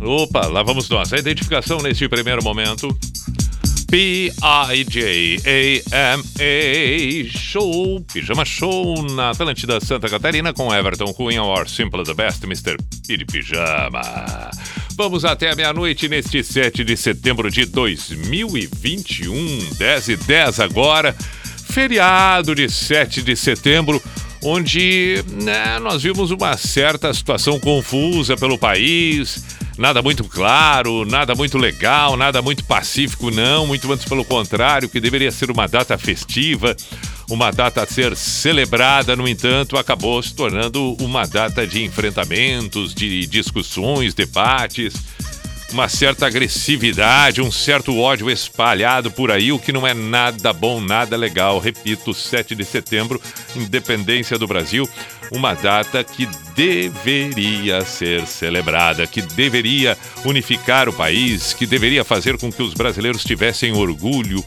Opa, lá vamos nós. A identificação neste primeiro momento. P-I-J-A-M-A Show, Pijama Show na Atlântida Santa Catarina com Everton Cunha, or Simple the Best, Mr. Piri Pijama. Vamos até meia-noite neste 7 de setembro de 2021, 10 e 10 agora, feriado de 7 de setembro, onde né, nós vimos uma certa situação confusa pelo país, nada muito claro, nada muito legal, nada muito pacífico, não, muito antes pelo contrário, que deveria ser uma data festiva, uma data a ser celebrada, no entanto, acabou se tornando uma data de enfrentamentos, de discussões, debates, uma certa agressividade, um certo ódio espalhado por aí, o que não é nada bom, nada legal. Repito, 7 de setembro, independência do Brasil, uma data que deveria ser celebrada, que deveria unificar o país, que deveria fazer com que os brasileiros tivessem orgulho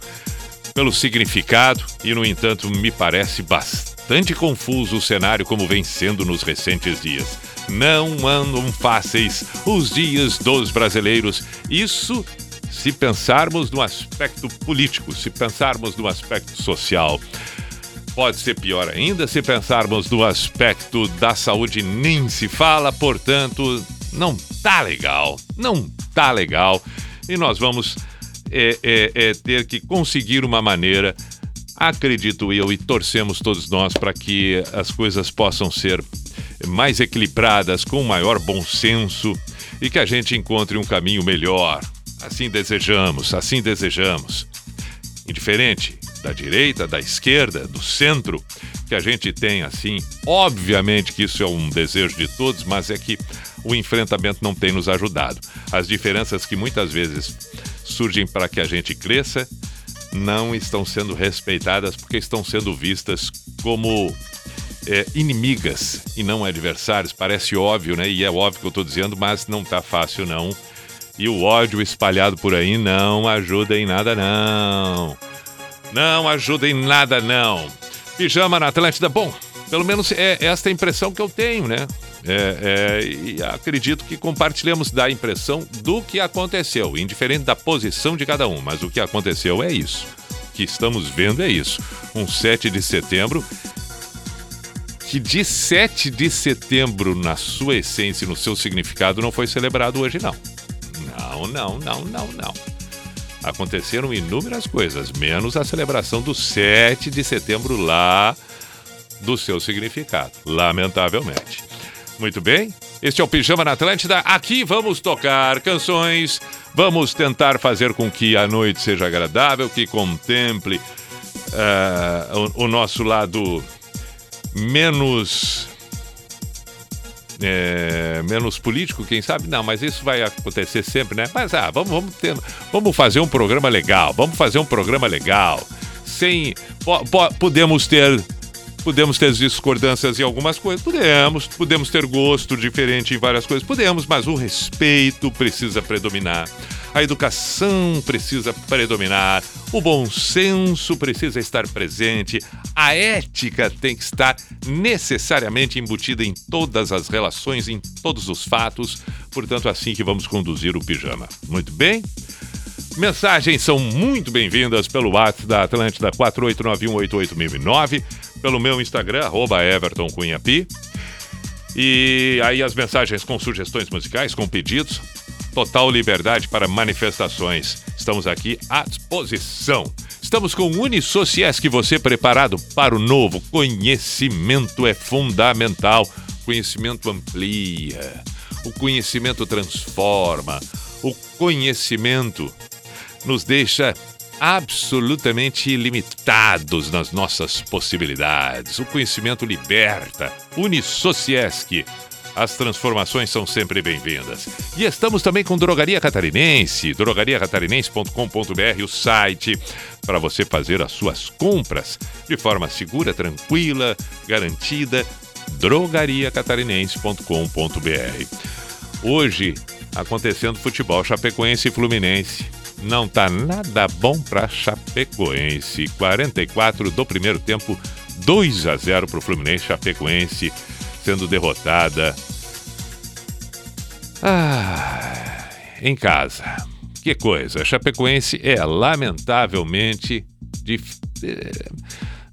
pelo significado e, no entanto, me parece bastante confuso o cenário como vem sendo nos recentes dias. Não andam fáceis os dias dos brasileiros. Isso se pensarmos no aspecto político, se pensarmos no aspecto social. Pode ser pior ainda se pensarmos no aspecto da saúde, nem se fala, portanto, não tá legal, não tá legal. E nós vamos é, é, é ter que conseguir uma maneira, acredito eu, e torcemos todos nós para que as coisas possam ser mais equilibradas, com maior bom senso e que a gente encontre um caminho melhor. Assim desejamos, assim desejamos. Indiferente da direita, da esquerda, do centro, que a gente tem assim. Obviamente que isso é um desejo de todos, mas é que o enfrentamento não tem nos ajudado. As diferenças que muitas vezes surgem para que a gente cresça não estão sendo respeitadas porque estão sendo vistas como é, inimigas e não adversários. Parece óbvio, né? E é óbvio que eu estou dizendo, mas não tá fácil não. E o ódio espalhado por aí não ajuda em nada não. Não ajuda em nada não. Pijama na Atlântida, bom, pelo menos é esta a impressão que eu tenho, né? É, é, acredito que compartilhamos da impressão do que aconteceu, indiferente da posição de cada um, mas o que aconteceu é isso. O que estamos vendo é isso. Um 7 de setembro que de 7 de setembro, na sua essência e no seu significado, não foi celebrado hoje, não. Não, não, não, não, não. Aconteceram inúmeras coisas, menos a celebração do 7 de setembro lá do seu significado, lamentavelmente. Muito bem, este é o Pijama na Atlântida. Aqui vamos tocar canções, vamos tentar fazer com que a noite seja agradável, que contemple uh, o, o nosso lado menos. É, menos político, quem sabe? Não, mas isso vai acontecer sempre, né? Mas ah, vamos, vamos, ter, vamos fazer um programa legal, vamos fazer um programa legal. Sem. Po, po, podemos ter. Podemos ter discordâncias em algumas coisas? Podemos. Podemos ter gosto diferente em várias coisas? Podemos, mas o respeito precisa predominar a educação precisa predominar, o bom senso precisa estar presente, a ética tem que estar necessariamente embutida em todas as relações, em todos os fatos. Portanto, assim que vamos conduzir o pijama. Muito bem? Mensagens são muito bem-vindas pelo WhatsApp da Atlântida 489188009, pelo meu Instagram, arroba Everton Cunhapi. E aí as mensagens com sugestões musicais, com pedidos, total liberdade para manifestações. Estamos aqui à disposição. Estamos com o Unisociesc, você preparado para o novo. Conhecimento é fundamental. Conhecimento amplia. O conhecimento transforma. O conhecimento nos deixa absolutamente ilimitados nas nossas possibilidades. O conhecimento liberta. Unisociesc. As transformações são sempre bem-vindas. E estamos também com Drogaria Catarinense, drogariacatarinense.com.br, o site para você fazer as suas compras de forma segura, tranquila, garantida. drogariacatarinense.com.br. Hoje acontecendo futebol Chapecoense e Fluminense. Não tá nada bom para Chapecoense. 44 do primeiro tempo, 2 a 0 para o Fluminense. Chapecoense sendo derrotada. Ah, em casa. Que coisa. Chapecoense é lamentavelmente. Eh,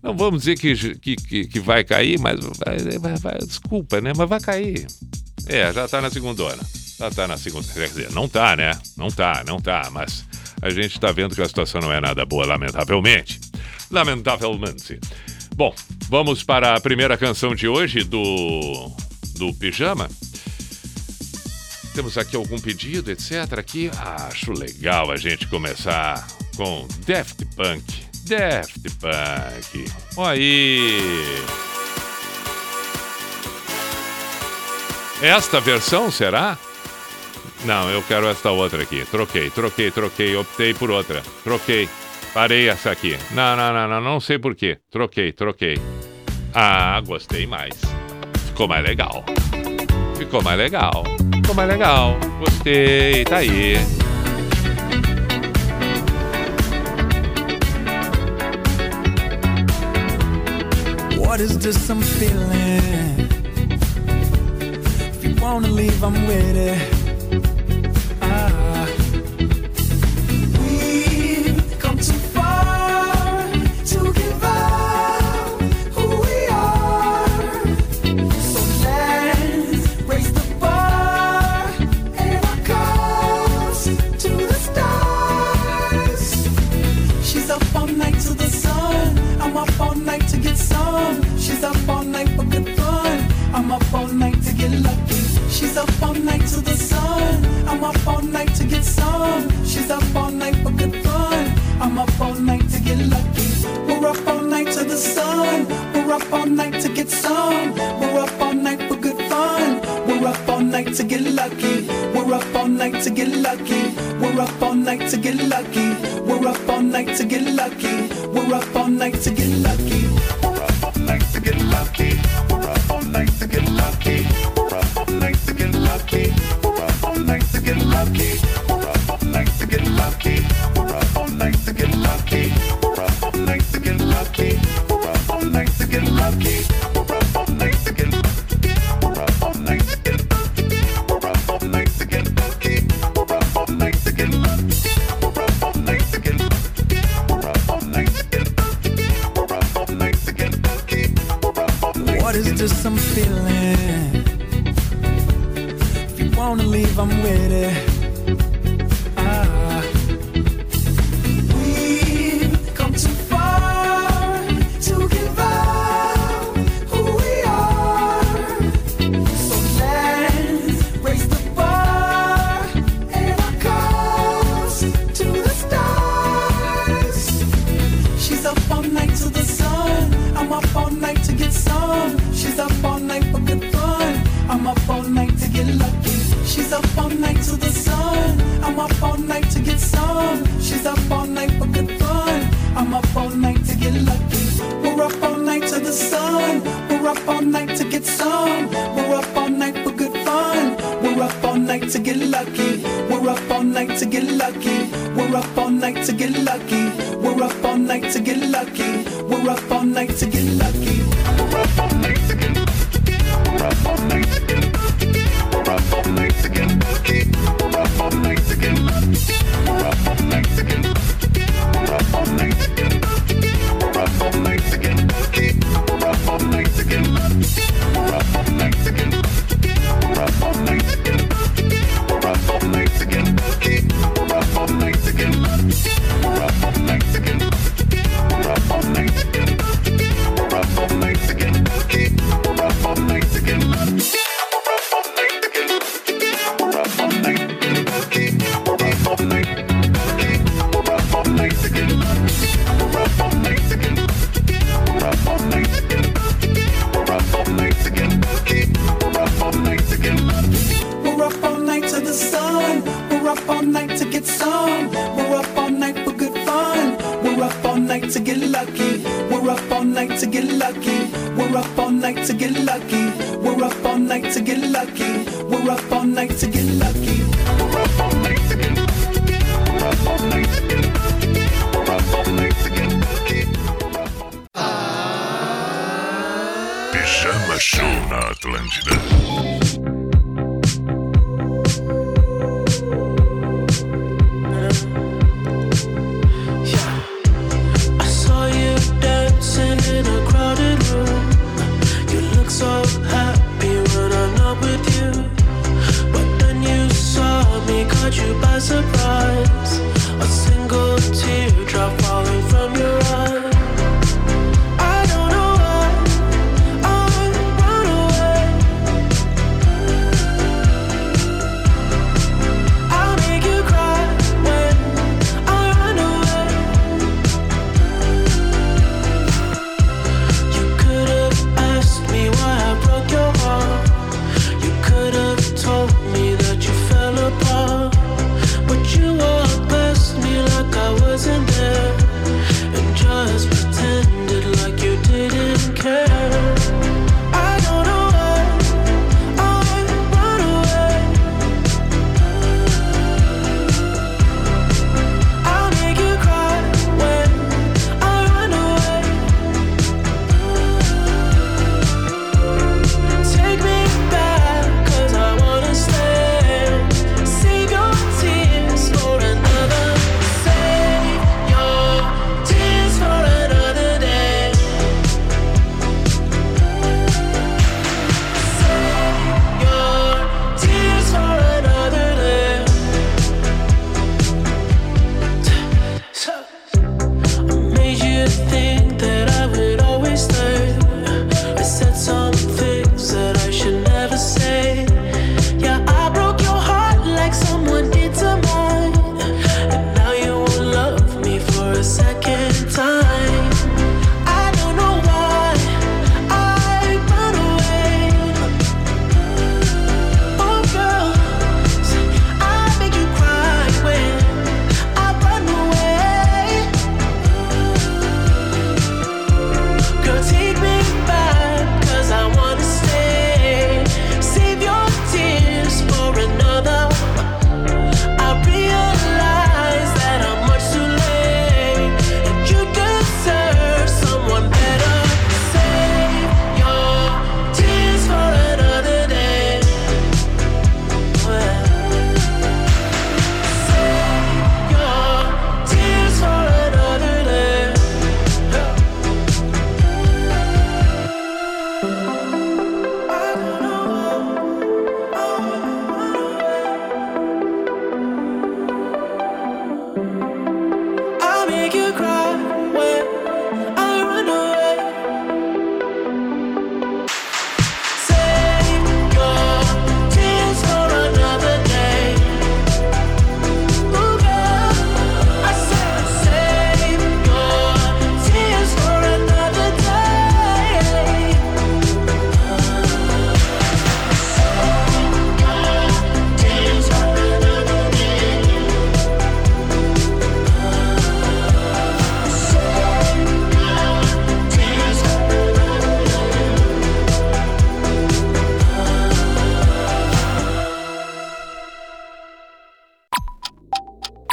não vamos dizer que, que, que vai cair, mas vai, vai, desculpa, né? Mas vai cair. É, já tá na segunda hora. Já tá na segunda. Quer dizer, não tá, né? Não tá, não tá, mas a gente tá vendo que a situação não é nada boa, lamentavelmente. Lamentavelmente. Bom, vamos para a primeira canção de hoje do, do Pijama. Temos aqui algum pedido, etc. Aqui, acho legal a gente começar com Daft Punk. Daft Punk. Olha aí. Esta versão será? Não, eu quero esta outra aqui. Troquei, troquei, troquei. Optei por outra. Troquei. Parei essa aqui. Não, não, não, não. Não sei porquê. Troquei, troquei. Ah, gostei mais. Ficou mais legal. Ficou mais legal. Ficou mais legal. Gostei. Tá aí. What is this I'm feeling? If you wanna leave, I'm with it.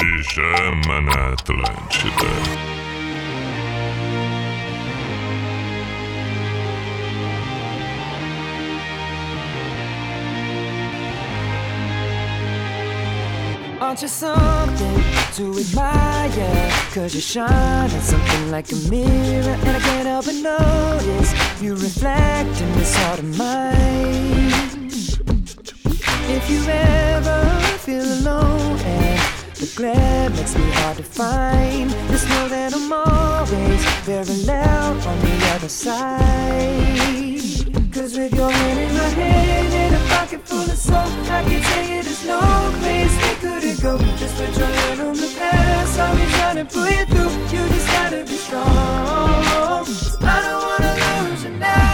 Kisemenetlencside. Aren't you something to admire? Cause you shine shining something like a mirror And I can't help but notice You reflect in this heart of mine If you ever feel alone the glare makes me hard to find. Just know that I'm always very loud on the other side. Cause with your hand in my hand and a pocket full of soap, I can tell you there's no place we could go. Just put your hand on the past, I'll be trying to pull you through. You just gotta be strong. I don't wanna lose you now.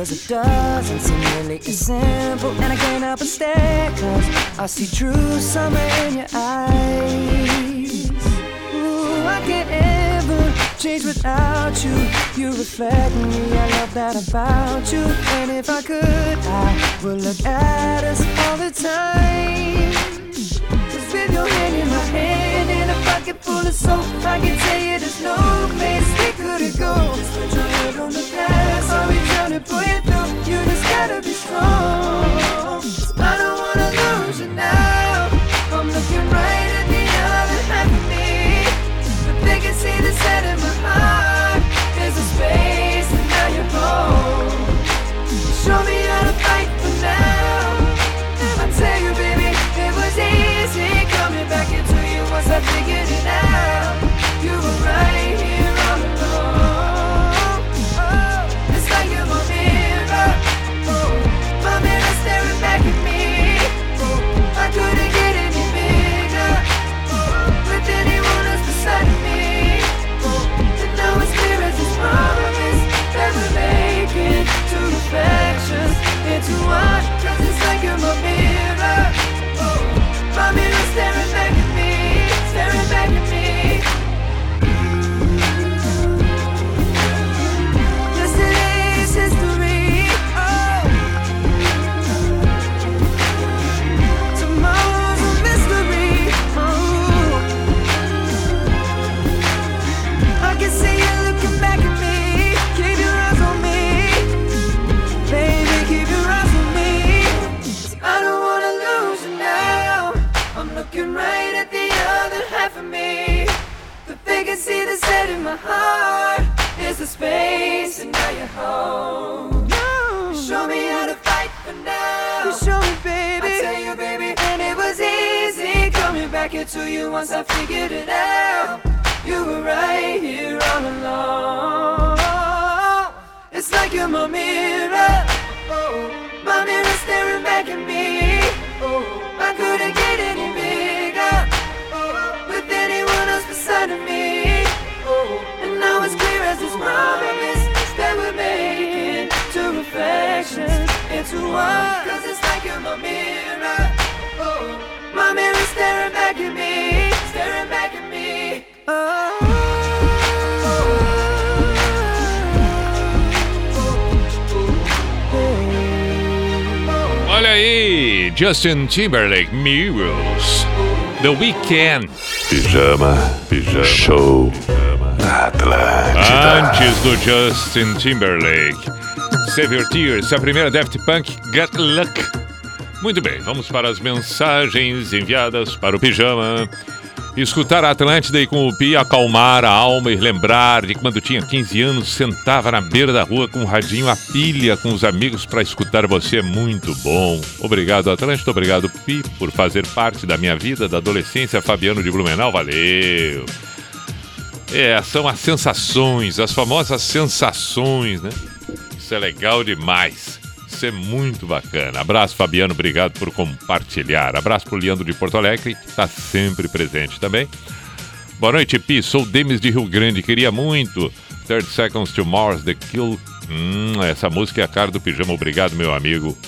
Cause it doesn't seem really as simple. And I can't help but stare, cause I see true summer in your eyes. Ooh, I can't ever change without you. You reflect me, I love that about you. And if I could, I would look at us all the time. Cause with your hand in my hand and a pocket full of soap, I can tell you there's no place we couldn't go. Just put your head on the be trying to pull you through. You just gotta be strong. Looking right at the other half of me. But they can see the set in my heart. There's a space, and now you're home. You show me how to fight for now. You show me, baby. I tell you, baby, and it was easy coming back into you once I figured it out. You were right here all along. It's like you're my mirror. Oh, my mirror staring back at me. Oh, I couldn't get any beside of me. Oh, and now it's clear as this promise that we're making two reflections into one. Cause it's like you're my mirror. Oh, my mirror staring back at me, staring back at me. Oh, Olha aí, Justin Timberlake, Mirrors, The Weeknd. Pijama, pijama, show na Atlântida. Antes do Justin Timberlake, Save Your Tears, a primeira Daft Punk, Get Luck. Muito bem, vamos para as mensagens enviadas para o Pijama. Escutar a Atlântida e com o Pi acalmar a alma e lembrar de quando tinha 15 anos, sentava na beira da rua com um radinho a pilha com os amigos para escutar você é muito bom. Obrigado, Atlântida, obrigado, Pi, por fazer parte da minha vida, da adolescência. Fabiano de Blumenau, valeu. É, são as sensações, as famosas sensações, né? Isso é legal demais. Isso é muito bacana. Abraço, Fabiano, obrigado por compartilhar. Abraço pro Leandro de Porto Alegre, que está sempre presente também. Boa noite, Pi. Sou Demis de Rio Grande. Queria muito 30 Seconds to Mars, The Kill. Hum, essa música é a cara do pijama. Obrigado, meu amigo.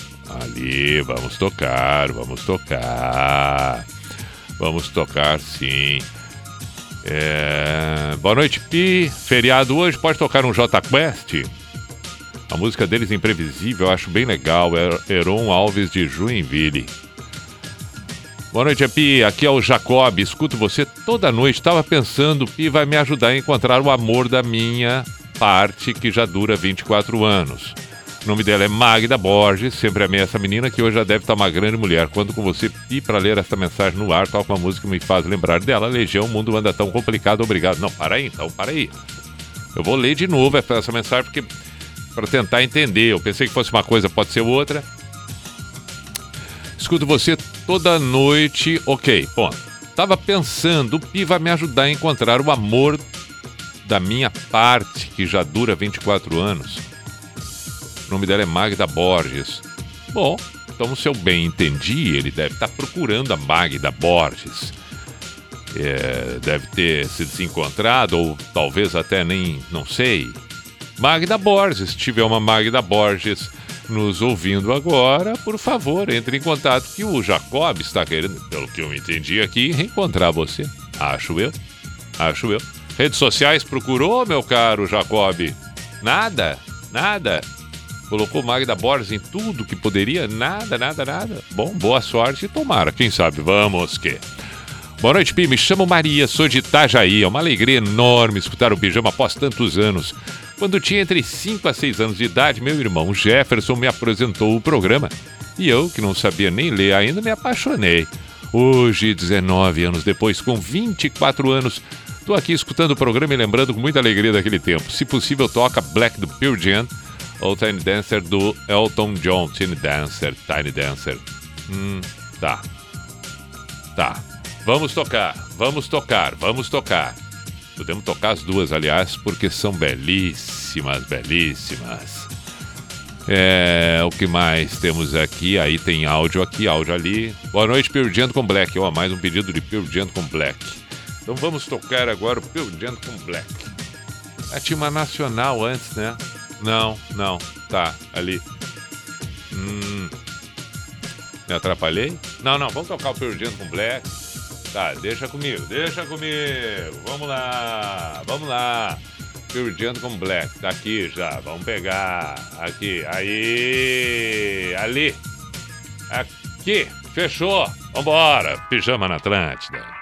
Ali, vamos tocar, vamos tocar. Vamos tocar, sim. É... Boa noite, Pi. Feriado hoje, pode tocar um J Quest? A música deles imprevisível, eu acho bem legal. É Heron Alves de Joinville. Boa noite, Pi. Aqui é o Jacob. Escuto você toda noite. Estava pensando, Pi vai me ajudar a encontrar o amor da minha parte, que já dura 24 anos. O nome dela é Magda Borges. Sempre amei essa menina que hoje já deve estar uma grande mulher. Quando com você, Pi, para ler essa mensagem no ar, toca uma música que me faz lembrar dela. Legião, o mundo anda tão complicado. Obrigado. Não, para aí então, para aí. Eu vou ler de novo essa mensagem porque para tentar entender. Eu pensei que fosse uma coisa, pode ser outra. Escuto você toda noite. Ok, bom. Tava pensando, o Pi vai me ajudar a encontrar o amor da minha parte, que já dura 24 anos. O nome dela é Magda Borges. Bom, então se eu bem entendi, ele deve estar procurando a Magda Borges. É, deve ter se desencontrado, ou talvez até nem, não sei. Magda Borges. Se tiver uma Magda Borges nos ouvindo agora, por favor, entre em contato que o Jacob está querendo, pelo que eu entendi aqui, reencontrar você. Acho eu. Acho eu. Redes sociais procurou, meu caro Jacob? Nada, nada. Colocou Magda Borges em tudo que poderia? Nada, nada, nada. Bom, boa sorte e tomara. Quem sabe? Vamos que. Boa noite, Pi. Me chamo Maria, sou de Itajaí. É uma alegria enorme escutar o pijama após tantos anos. Quando tinha entre 5 a 6 anos de idade, meu irmão Jefferson me apresentou o programa. E eu, que não sabia nem ler ainda, me apaixonei. Hoje, 19 anos depois, com 24 anos, tô aqui escutando o programa e lembrando com muita alegria daquele tempo. Se possível, toca Black do Pearl Jam ou Tiny Dancer do Elton John. Tiny Dancer, Tiny Dancer. Hum, tá. Tá. Vamos tocar, vamos tocar, vamos tocar. Podemos tocar as duas, aliás, porque são belíssimas, belíssimas. É, o que mais temos aqui? Aí tem áudio aqui, áudio ali. Boa noite, Pearl com Black. Ó, mais um pedido de Pearl com Black. Então vamos tocar agora o Pearl com Black. Ah, tinha uma nacional antes, né? Não, não. Tá, ali. Hum. Me atrapalhei? Não, não, vamos tocar o Pearl com Black. Tá, deixa comigo, deixa comigo. Vamos lá, vamos lá. Pure com Black, tá aqui já. Vamos pegar. Aqui, aí. Ali. Aqui. Fechou. Vambora. Pijama na Atlântida.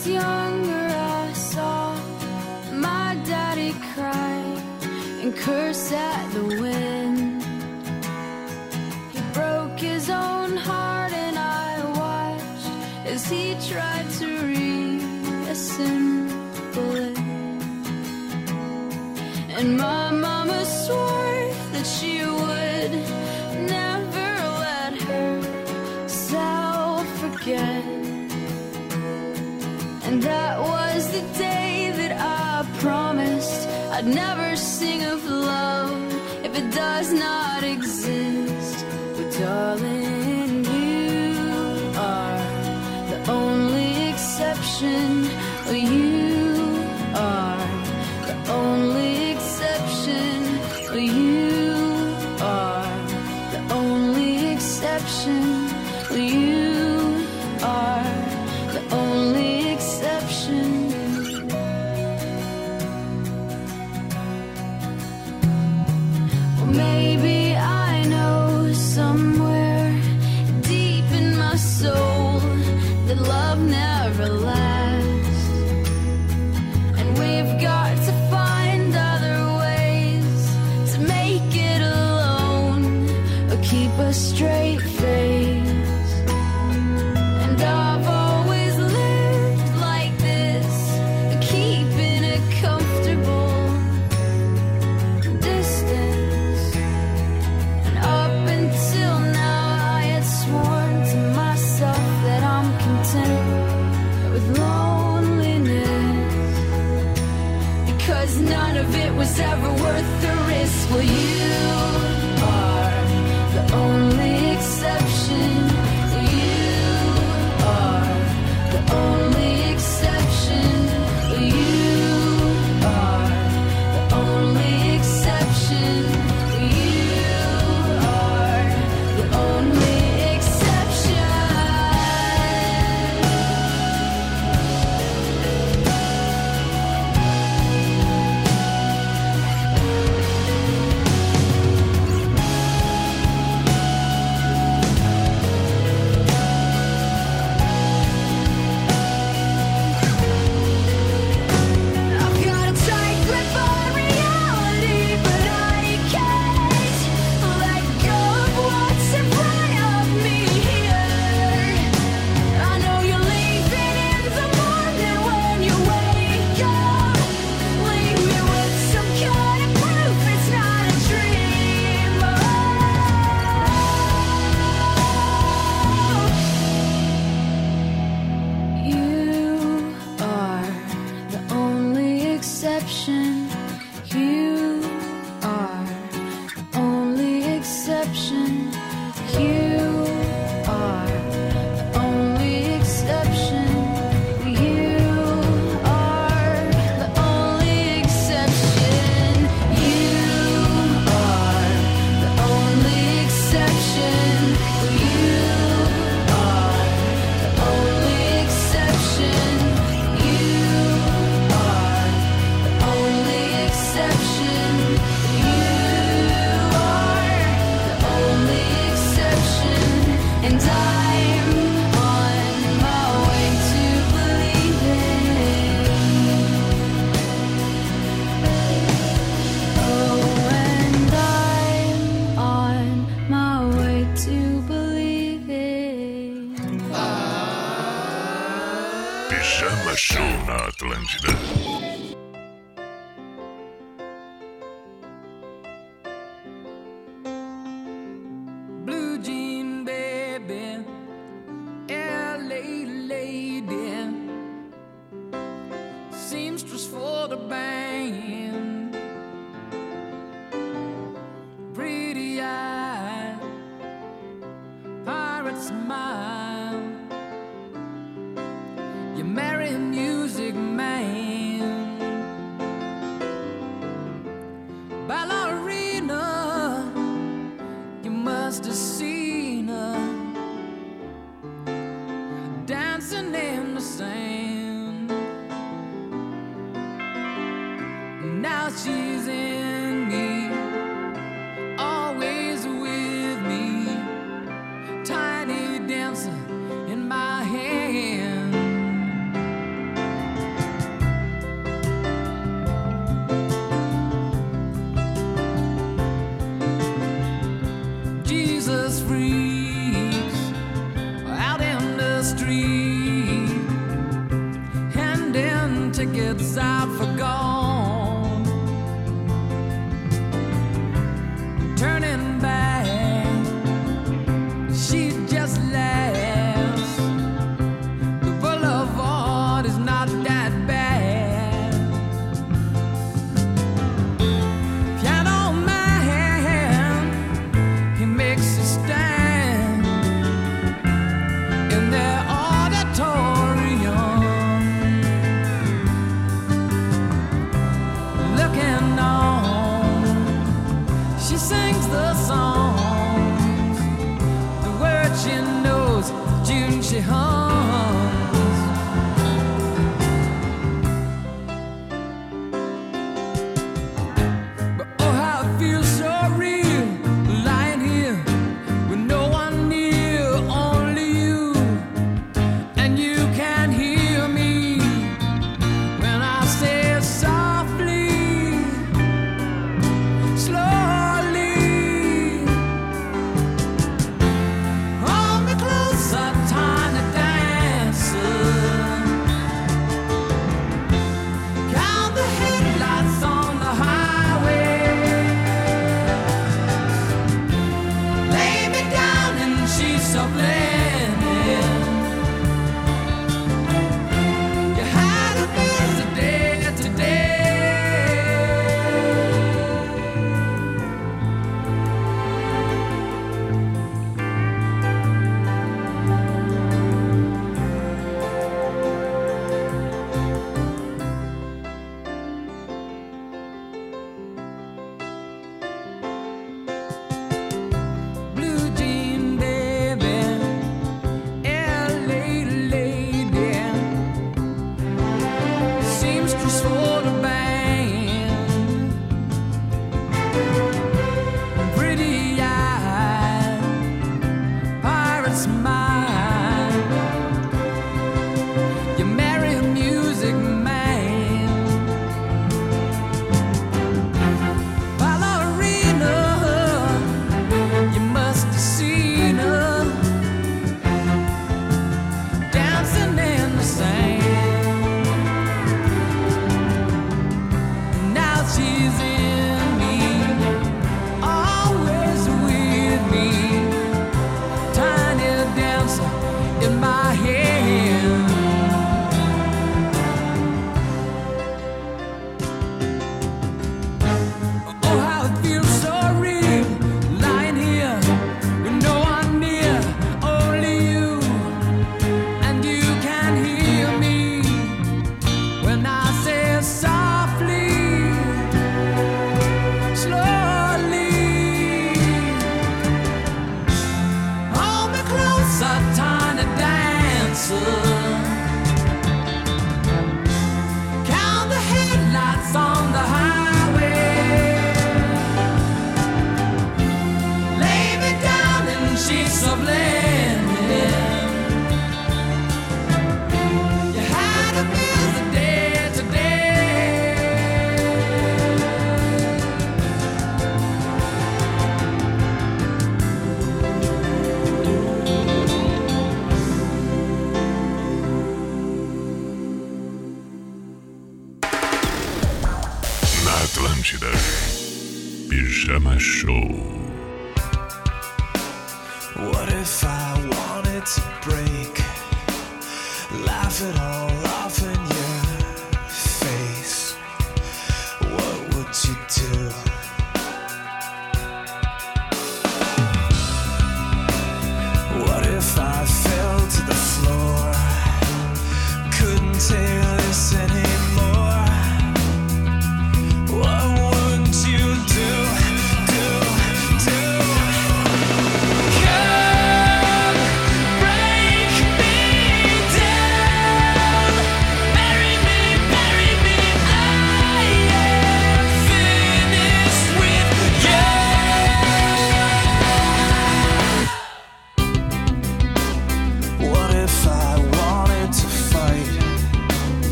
was younger, I saw my daddy cry and curse at the wind. He broke his own heart, and I watched as he tried to reassemble it. And my I'd never sing of love if it does not exist. But darling, you are the only exception. You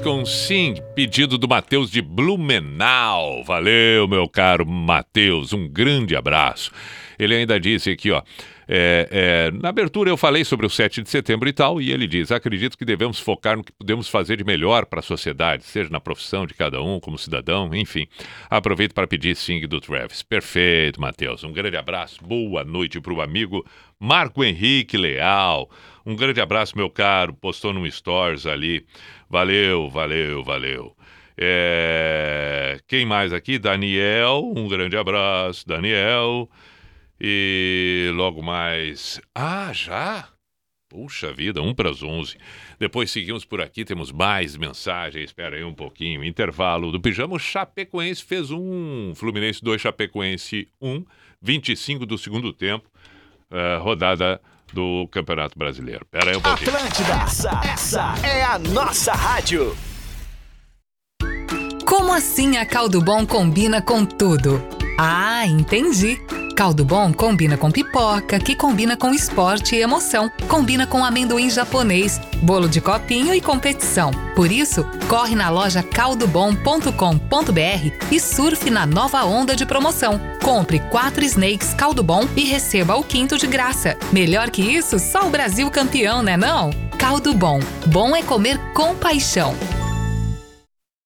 com Sing, pedido do Matheus de Blumenau. Valeu, meu caro Matheus, um grande abraço. Ele ainda disse aqui, ó. é, é, na abertura eu falei sobre o 7 de setembro e tal, e ele diz: acredito que devemos focar no que podemos fazer de melhor para a sociedade, seja na profissão de cada um, como cidadão, enfim. Aproveito para pedir Sing do Travis. Perfeito, Matheus. Um grande abraço, boa noite para o amigo Marco Henrique Leal. Um grande abraço, meu caro. Postou num stories ali. Valeu, valeu, valeu. É, Quem mais aqui? Daniel. Um grande abraço, Daniel. E logo mais. Ah, já? Puxa vida, um para as 11. Depois seguimos por aqui, temos mais mensagens. Espera aí um pouquinho. Intervalo do pijama. Chapecoense fez um. Fluminense 2, Chapecoense 1. 25 do segundo tempo. eh, rodada do Campeonato Brasileiro. Espera aí um pouquinho. Atlântida, essa, essa é a nossa rádio. Como assim a caldo bom combina com tudo? Ah, entendi. Caldo bom combina com pipoca, que combina com esporte e emoção, combina com amendoim japonês, bolo de copinho e competição. Por isso, corre na loja caldobom.com.br e surfe na nova onda de promoção. Compre quatro snakes caldo bom e receba o quinto de graça. Melhor que isso, só o Brasil campeão, né não? Caldo bom. Bom é comer com paixão.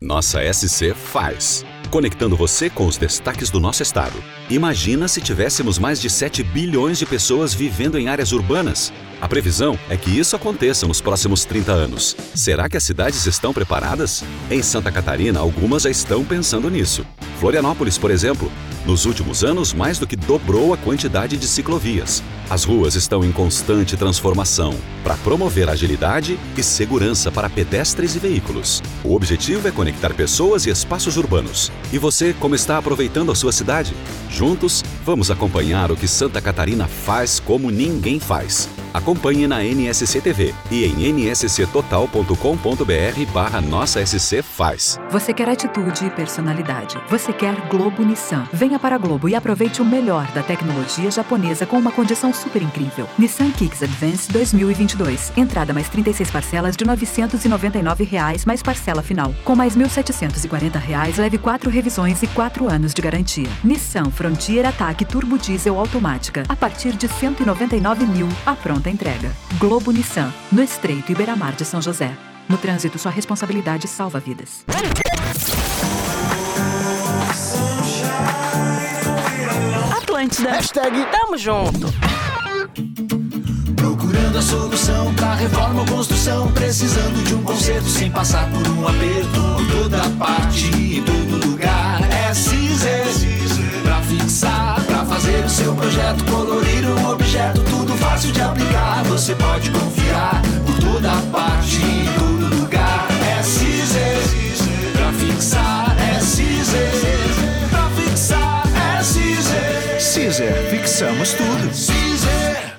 Nossa SC faz. Conectando você com os destaques do nosso estado. Imagina se tivéssemos mais de 7 bilhões de pessoas vivendo em áreas urbanas. A previsão é que isso aconteça nos próximos 30 anos. Será que as cidades estão preparadas? Em Santa Catarina, algumas já estão pensando nisso. Florianópolis, por exemplo, nos últimos anos mais do que dobrou a quantidade de ciclovias. As ruas estão em constante transformação para promover agilidade e segurança para pedestres e veículos. O objetivo é conectar pessoas e espaços urbanos. E você, como está aproveitando a sua cidade? Juntos, vamos acompanhar o que Santa Catarina faz como ninguém faz. Acompanhe na NSC TV e em nsctotal.com.br barra Nossa SC Faz. Você quer atitude e personalidade. Você quer Globo Nissan. Venha para a Globo e aproveite o melhor da tecnologia japonesa com uma condição super incrível. Nissan Kicks Advance 2022. Entrada mais 36 parcelas de 999 reais mais parcela final. Com mais 1.740 reais, leve 4 revisões e 4 anos de garantia. Nissan Frontier Ataque Turbo Diesel Automática. A partir de R$ 199 mil, a pronta entrega. Globo Nissan. No Estreito Iberamar de São José. No trânsito, sua responsabilidade salva vidas. Atlântida. Hashtag Tamo Junto. Procurando a solução pra reforma ou construção. Precisando de um conserto sem passar por um aperto. Por toda parte, em todo lugar. É Cizer. Pra fixar, seu projeto. Colorir um objeto, tudo fácil de aplicar. Você pode confiar. Por toda parte, em todo lugar. É Cizer. Pra fixar, é Cizer. Pra fixar, é Cizer. Cizer, fixamos tudo. Cizer.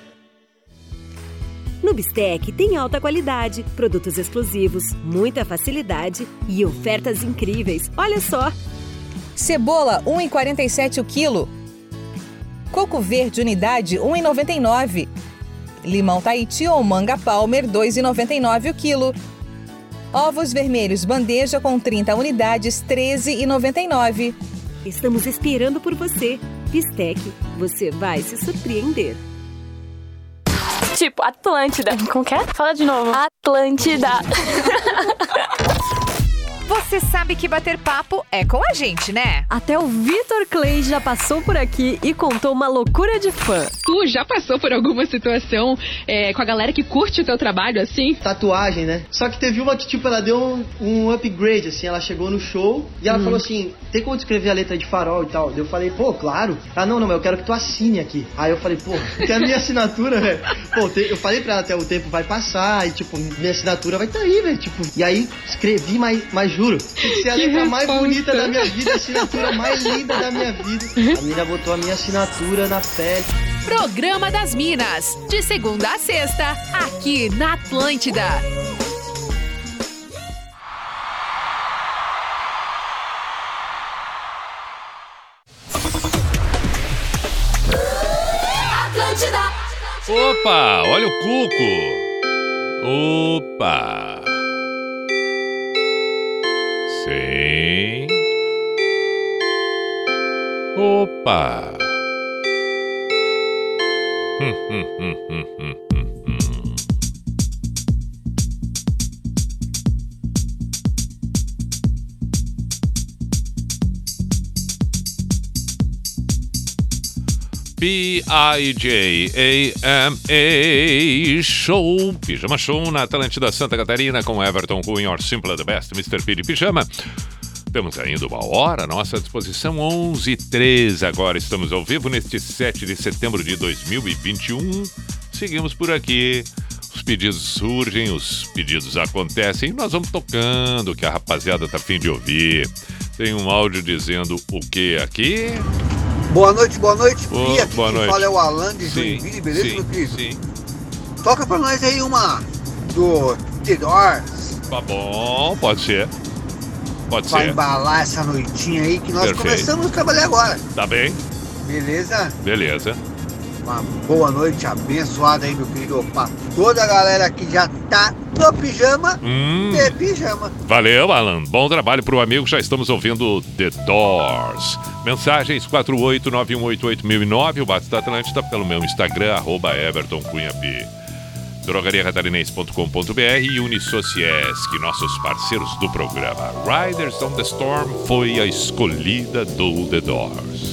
No Bistec tem alta qualidade, produtos exclusivos, muita facilidade e ofertas incríveis. Olha só! Cebola, 1,47 o quilo. Coco verde, unidade, 1,99. Limão Tahiti ou manga Palmer, 2,99 o quilo. Ovos vermelhos, bandeja com 30 unidades, 13,99. Estamos esperando por você. Bistec, você vai se surpreender. Tipo, Atlântida. Como que é? Fala de novo. Atlântida. Você sabe que bater papo é com a gente, né? Até o Vitor Clay já passou por aqui e contou uma loucura de fã. Tu já passou por alguma situação é, com a galera que curte o teu trabalho, assim? Tatuagem, né? Só que teve uma que, tipo, ela deu um, um upgrade, assim. Ela chegou no show e ela Hum. falou assim: tem como descrever a letra de farol e tal? Eu falei, pô, claro. Ah, não, não, mas eu quero que tu assine aqui. Aí eu falei, pô, tem a minha assinatura, velho. Pô, te- eu falei pra ela até o tempo vai passar e, tipo, minha assinatura vai estar tá aí, velho. Tipo, e aí escrevi, mas, mas juro, tem que ser a letra mais bonita da minha vida, a assinatura mais linda da minha vida. A menina botou a minha assinatura na pele. Programa das Minas, de segunda a sexta, aqui na Atlântida. Atlântida. Opa, olha o cuco. Opa. Sim. Opa! Hum, hum, hum, hum, hum, P-I-J-A-M-A Show, Pijama Show na Atlântida Santa Catarina com Everton Cunha, or Simple the Best, Mr. P de Pijama. Temos ainda uma hora à nossa disposição, 11 h 13 agora. Estamos ao vivo neste 7 de setembro de 2021. Seguimos por aqui. Os pedidos surgem, os pedidos acontecem e nós vamos tocando o que a rapaziada tá afim de ouvir. Tem um áudio dizendo o que aqui? Boa noite, boa noite. E aqui boa quem noite. fala é o Alan de Sim, Joinville, beleza, sim, meu querido? sim. Toca pra nós aí uma do The Doors. Tá bom, pode ser. Pode Vai ser. embalar essa noitinha aí que nós Perfeito. começamos a trabalhar agora. Tá bem? Beleza? Beleza. Uma boa noite abençoada aí, meu querido. Pra toda a galera que já tá no pijama Hum. de pijama. Valeu, Alan. Bom trabalho pro amigo. Já estamos ouvindo The Doors. Mensagens 489188009, o Bates da Atlântida, pelo meu Instagram, arroba drogariacatarinense.com.br e Unisociesc, nossos parceiros do programa. Riders on the Storm foi a escolhida do The Doors.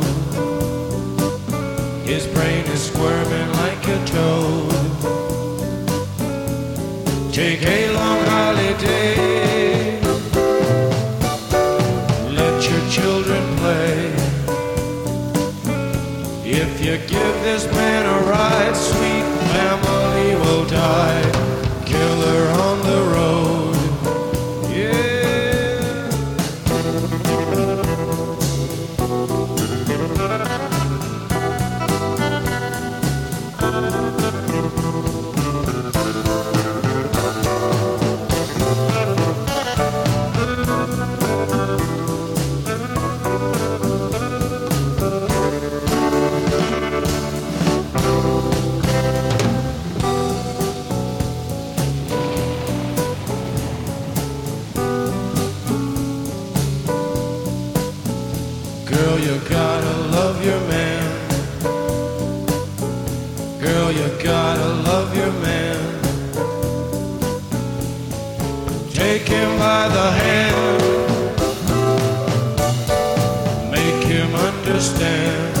His brain is squirming like a toad. Take a long holiday. Let your children play. If you give this man a ride, sweet family will die. By the hand. Make him understand.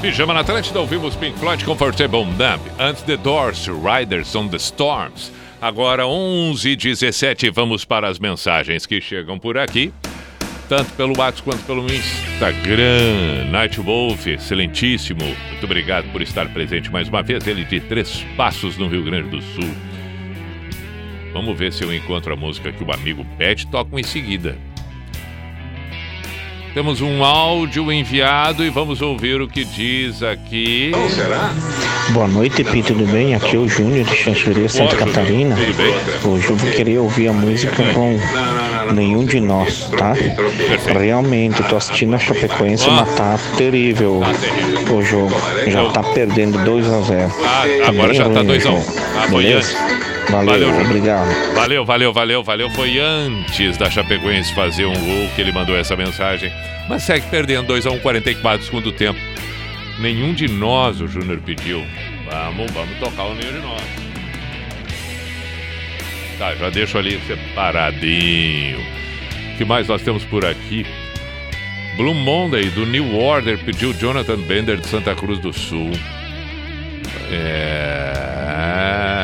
Pijama na Atlântida, ouvimos Pink Floyd Comfortable Numb. Antes The Doors, Riders on the Storms. Agora 11 h 17 vamos para as mensagens que chegam por aqui. Tanto pelo WhatsApp quanto pelo Instagram. Nightwolf, excelentíssimo. Muito obrigado por estar presente mais uma vez. Ele de Três Passos, no Rio Grande do Sul. Vamos ver se eu encontro a música que o amigo pede. Toco em seguida. Temos um áudio enviado e vamos ouvir o que diz aqui. será? Boa noite, Pi, tudo bem? Aqui é o Júnior de Chanchuria, Santa Boa, Catarina. Júnior. Tudo bem? Hoje eu vou querer ouvir a música com nenhum de nós, tá? Realmente, eu tô assistindo a Chapecoense, Ah. mas tá terrível o jogo. Já tá perdendo 2 a 0 Ah, agora já tá 2 a 1. um. Ah, Beleza? Antes. Valeu, Júnior. obrigado. Valeu, valeu, valeu, valeu. Foi antes da Chapecoense fazer um gol que ele mandou essa mensagem. Mas segue perdendo 2x1, 44 segundo tempo. Nenhum de nós, o Júnior pediu. Vamos, vamos tocar o nenhum de nós. Tá, já deixo ali separadinho. O que mais nós temos por aqui? Blue Monday, do New Order, pediu Jonathan Bender de Santa Cruz do Sul. É...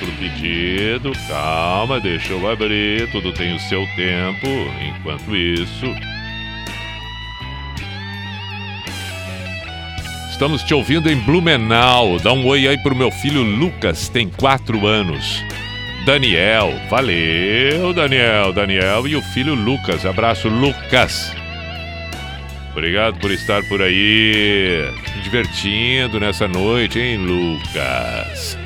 Outro pedido, calma, deixa eu abrir, tudo tem o seu tempo. Enquanto isso. Estamos te ouvindo em Blumenau. Dá um oi aí pro meu filho Lucas, tem quatro anos. Daniel, valeu, Daniel, Daniel e o filho Lucas. Abraço, Lucas. Obrigado por estar por aí, se divertindo nessa noite, hein, Lucas?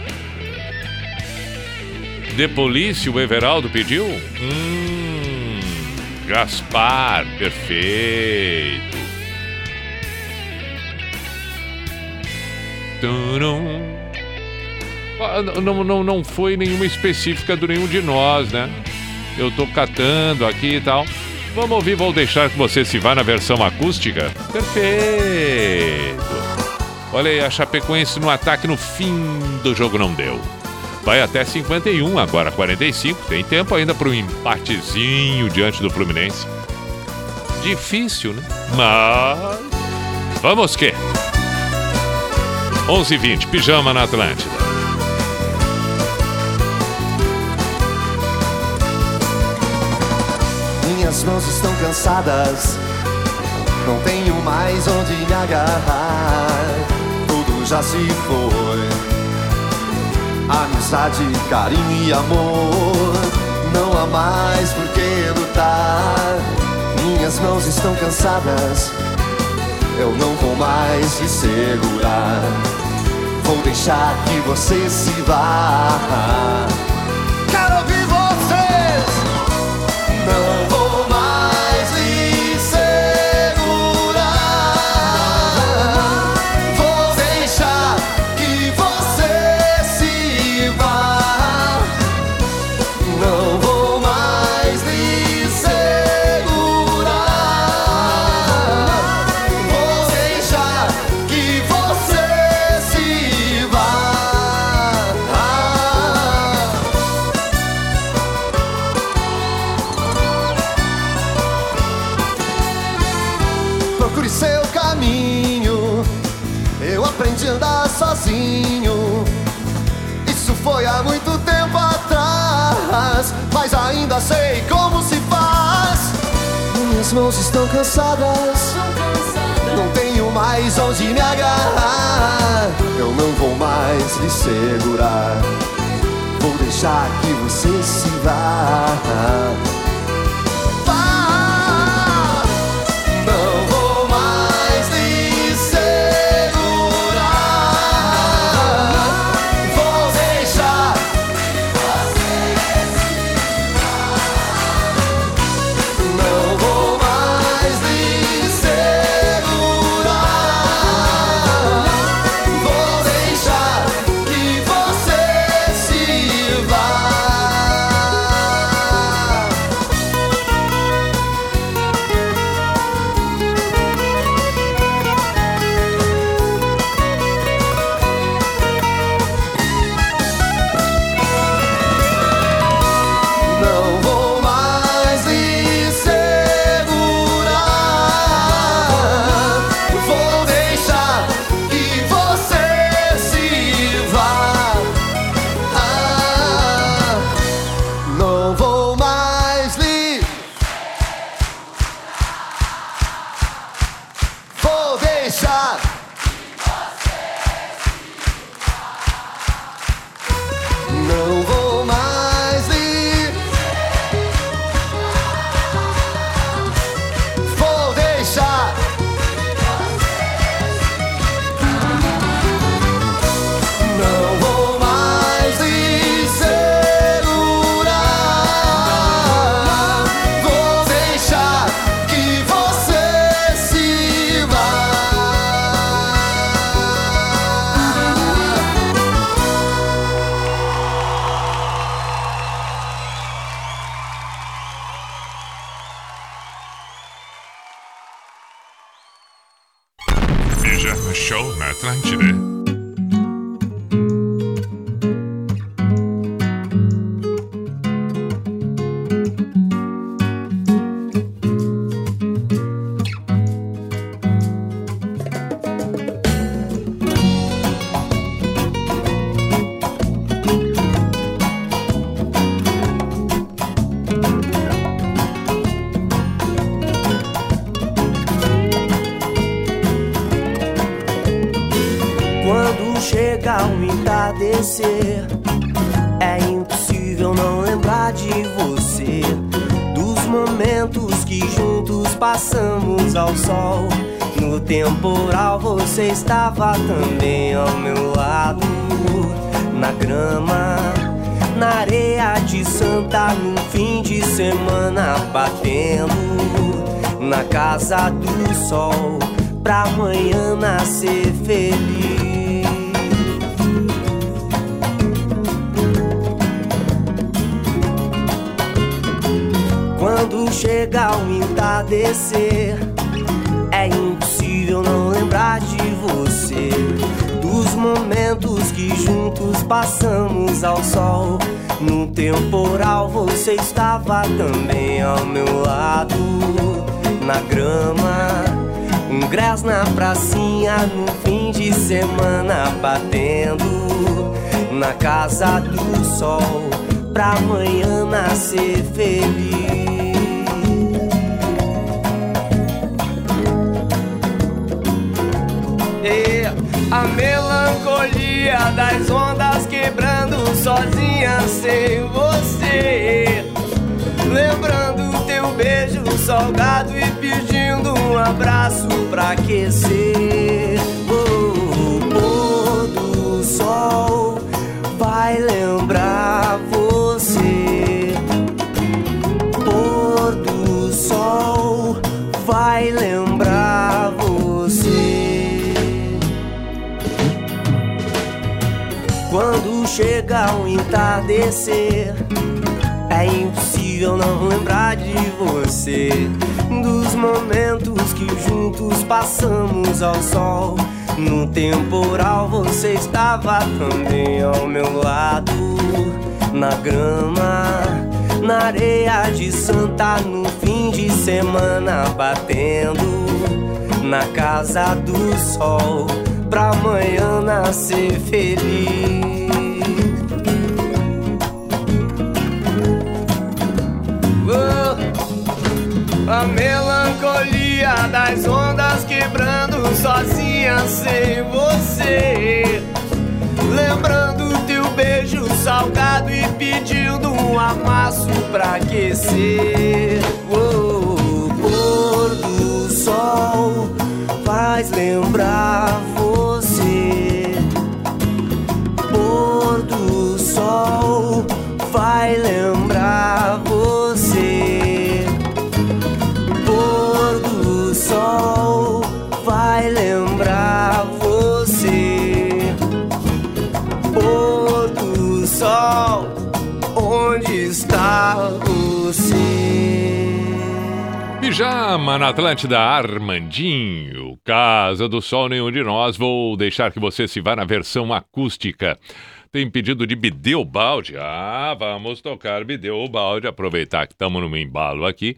De Polícia, o Everaldo pediu? Hum, Gaspar, perfeito. Ah, Não, não, não foi nenhuma específica do nenhum de nós, né? Eu tô catando aqui e tal. Vamos ouvir, vou deixar que você se vá na versão acústica. Perfeito. Olha aí, a Chapecoense no ataque no fim do jogo não deu. Vai até 51, agora 45. Tem tempo ainda para um empatezinho diante do Fluminense. Difícil, né? Mas. Vamos que? 11h20, pijama na Atlântida. Minhas mãos estão cansadas, não tenho mais onde me agarrar. Tudo já se foi. Amizade, carinho e amor, não há mais por que lutar. Minhas mãos estão cansadas, eu não vou mais te segurar. Vou deixar que você se vá. Quero ouvir vocês. Não Minhas mãos estão cansadas. Não tenho mais onde me agarrar. Eu não vou mais lhe segurar. Vou deixar que você se vá. Quando chega o entardecer, é impossível não lembrar de você. Dos momentos que juntos passamos ao sol. No temporal você estava também ao meu lado. Na grama, um gás na pracinha no fim de semana batendo. Na casa do sol, pra amanhã nascer feliz. A melancolia das ondas quebrando sozinha sem você. Lembrando teu beijo salgado e pedindo um abraço pra aquecer. Oh, o pôr do sol vai lembrar você. Pôr do sol vai lembrar Quando chega o entardecer, é impossível não lembrar de você. Dos momentos que juntos passamos ao sol. No temporal você estava também ao meu lado. Na grama, na areia de Santa, no fim de semana batendo. Na casa do sol, pra amanhã nascer feliz. Oh, a melancolia das ondas quebrando sozinha sem você. Lembrando teu beijo salgado e pedindo um amasso pra aquecer. Oh, pôr do sol faz lembrar você. Vai lembrar você. Pôr do sol vai lembrar você. Pôr do sol, onde está você? Pijama na Atlântida, Armandinho. Casa do Sol, nenhum de nós. Vou deixar que você se vá na versão acústica. Tem pedido de Bideu Balde. Ah, vamos tocar Bideu Balde. Aproveitar que estamos no embalo aqui,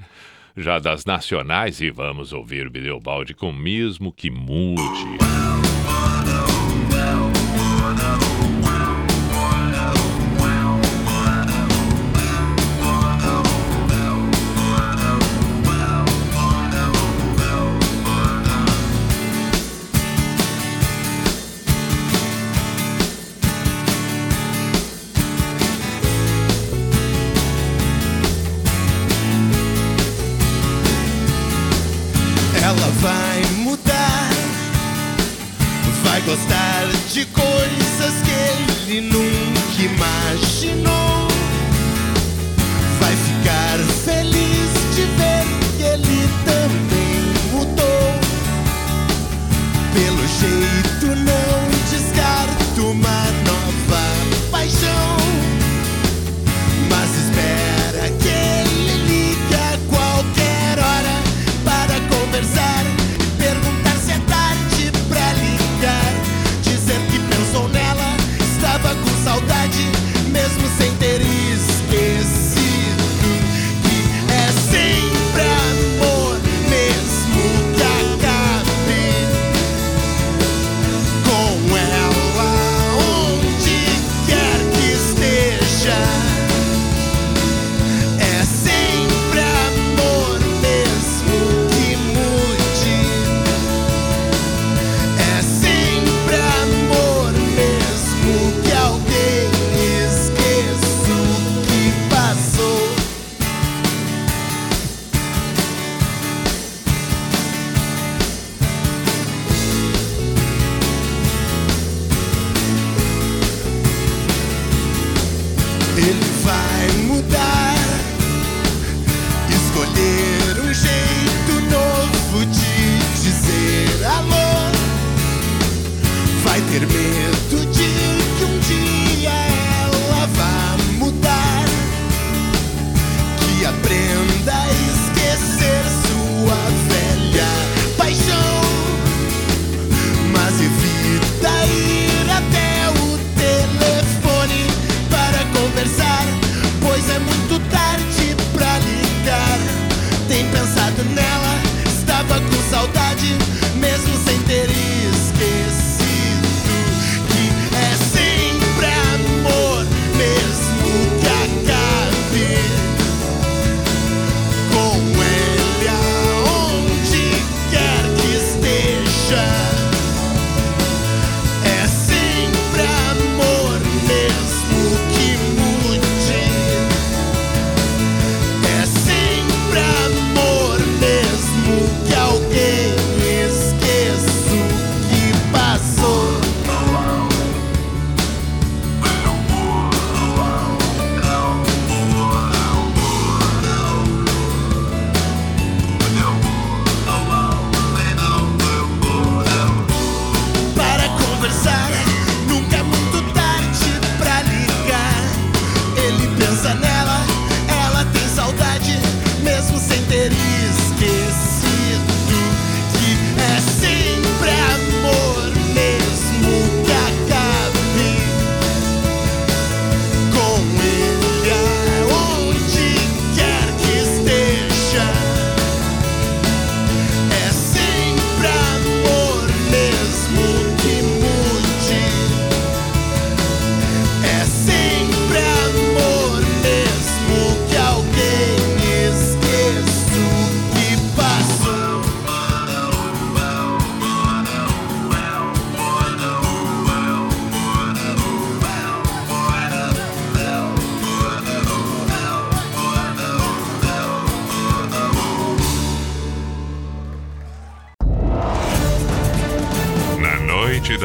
já das nacionais, e vamos ouvir Bideu Balde com Mesmo que Mude.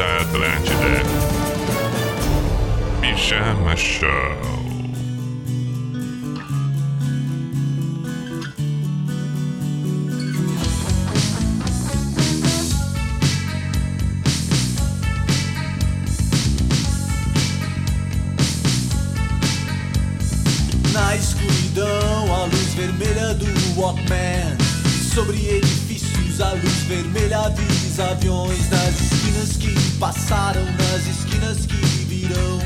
Da Atlântida. Pijama Show. Na escuridão, a luz vermelha do Walkman. Sobre edifícios, a luz vermelha avisa aviões. Nas esquinas que passaram, nas esquinas que virão.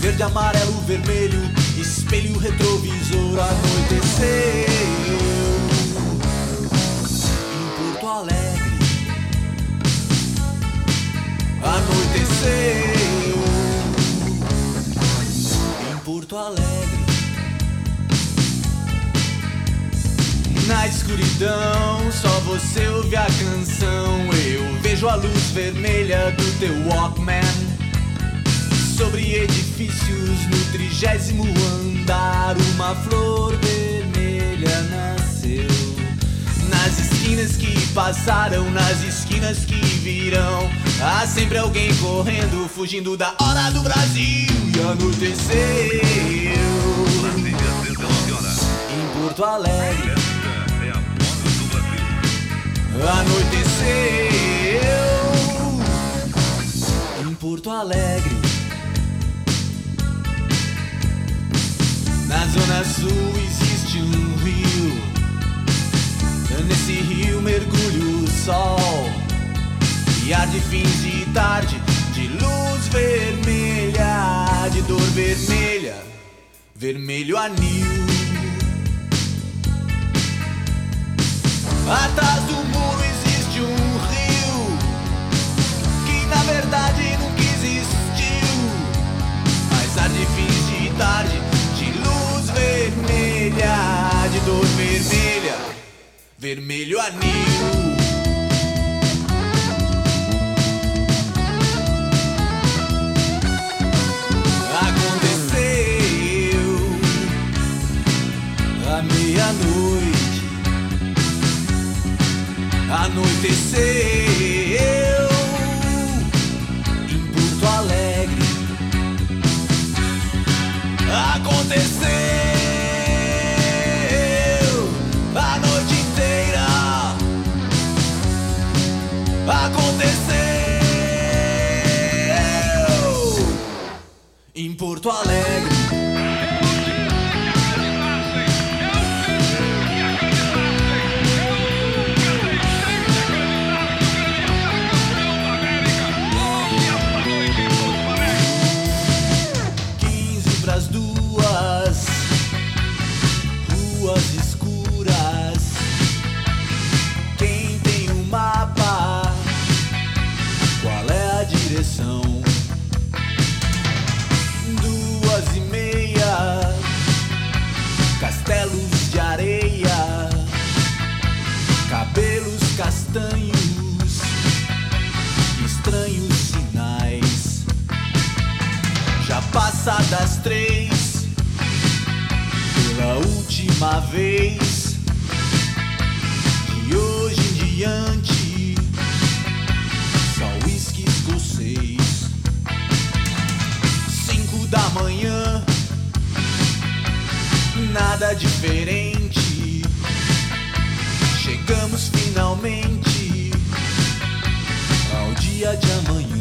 Verde, amarelo, vermelho, espelho retrovisor. Anoiteceu em Porto Alegre. Anoiteceu em Porto Alegre. Na escuridão, só você ouve a canção. Eu vejo a luz vermelha do teu Walkman. Sobre edifícios no trigésimo andar, uma flor vermelha nasceu. Nas esquinas que passaram, nas esquinas que virão, há sempre alguém correndo, fugindo da hora do Brasil. E anoiteceu em Porto Alegre. Anoiteceu em Porto Alegre. Na zona sul existe um rio. Nesse rio mergulha o sol. E arde fins de tarde de luz vermelha, de dor vermelha, vermelho anil. Atrás do Mas arde fins de tarde de luz vermelha, de dor vermelha, vermelho anil. Meia-noite. Anoiteceu toilette. Passadas três, pela última vez, de hoje em diante, só uísque escocês. Cinco da manhã, nada diferente. Chegamos finalmente ao dia de amanhã.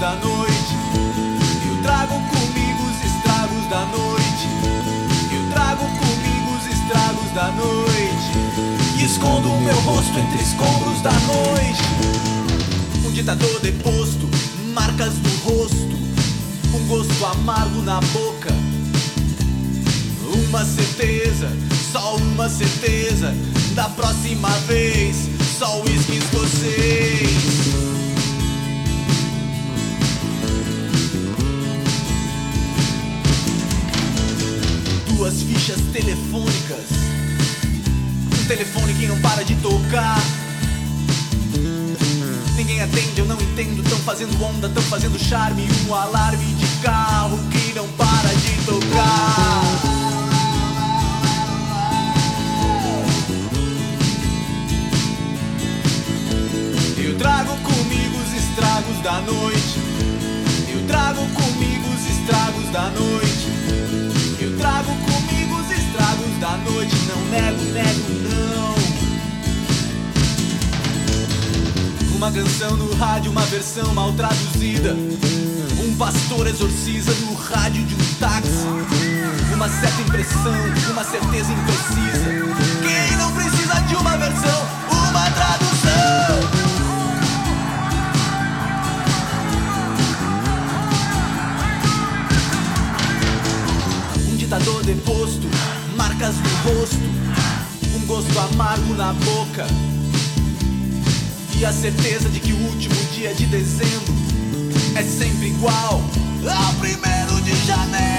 Da noite. Eu trago comigo os estragos da noite. Eu trago comigo os estragos da noite. E escondo o meu rosto entre escombros da noite. Um ditador deposto, marcas no rosto. Um gosto amargo na boca. Uma certeza, só uma certeza. Da próxima vez, só uísque escocês. Duas fichas telefônicas. Um telefone que não para de tocar. Ninguém atende, eu não entendo. Tão fazendo onda, tão fazendo charme. Um alarme de carro que não para de tocar. Eu trago comigo os estragos da noite. Eu trago comigo os estragos da noite. Da noite. Não nego, nego, não. Uma canção no rádio, uma versão mal traduzida. Um pastor exorciza no rádio de um táxi. Uma certa impressão, uma certeza imprecisa. Quem não precisa de uma versão, uma tradução? Um ditador deposto, um gosto amargo na boca. E a certeza de que o último dia de dezembro é sempre igual ao primeiro de janeiro.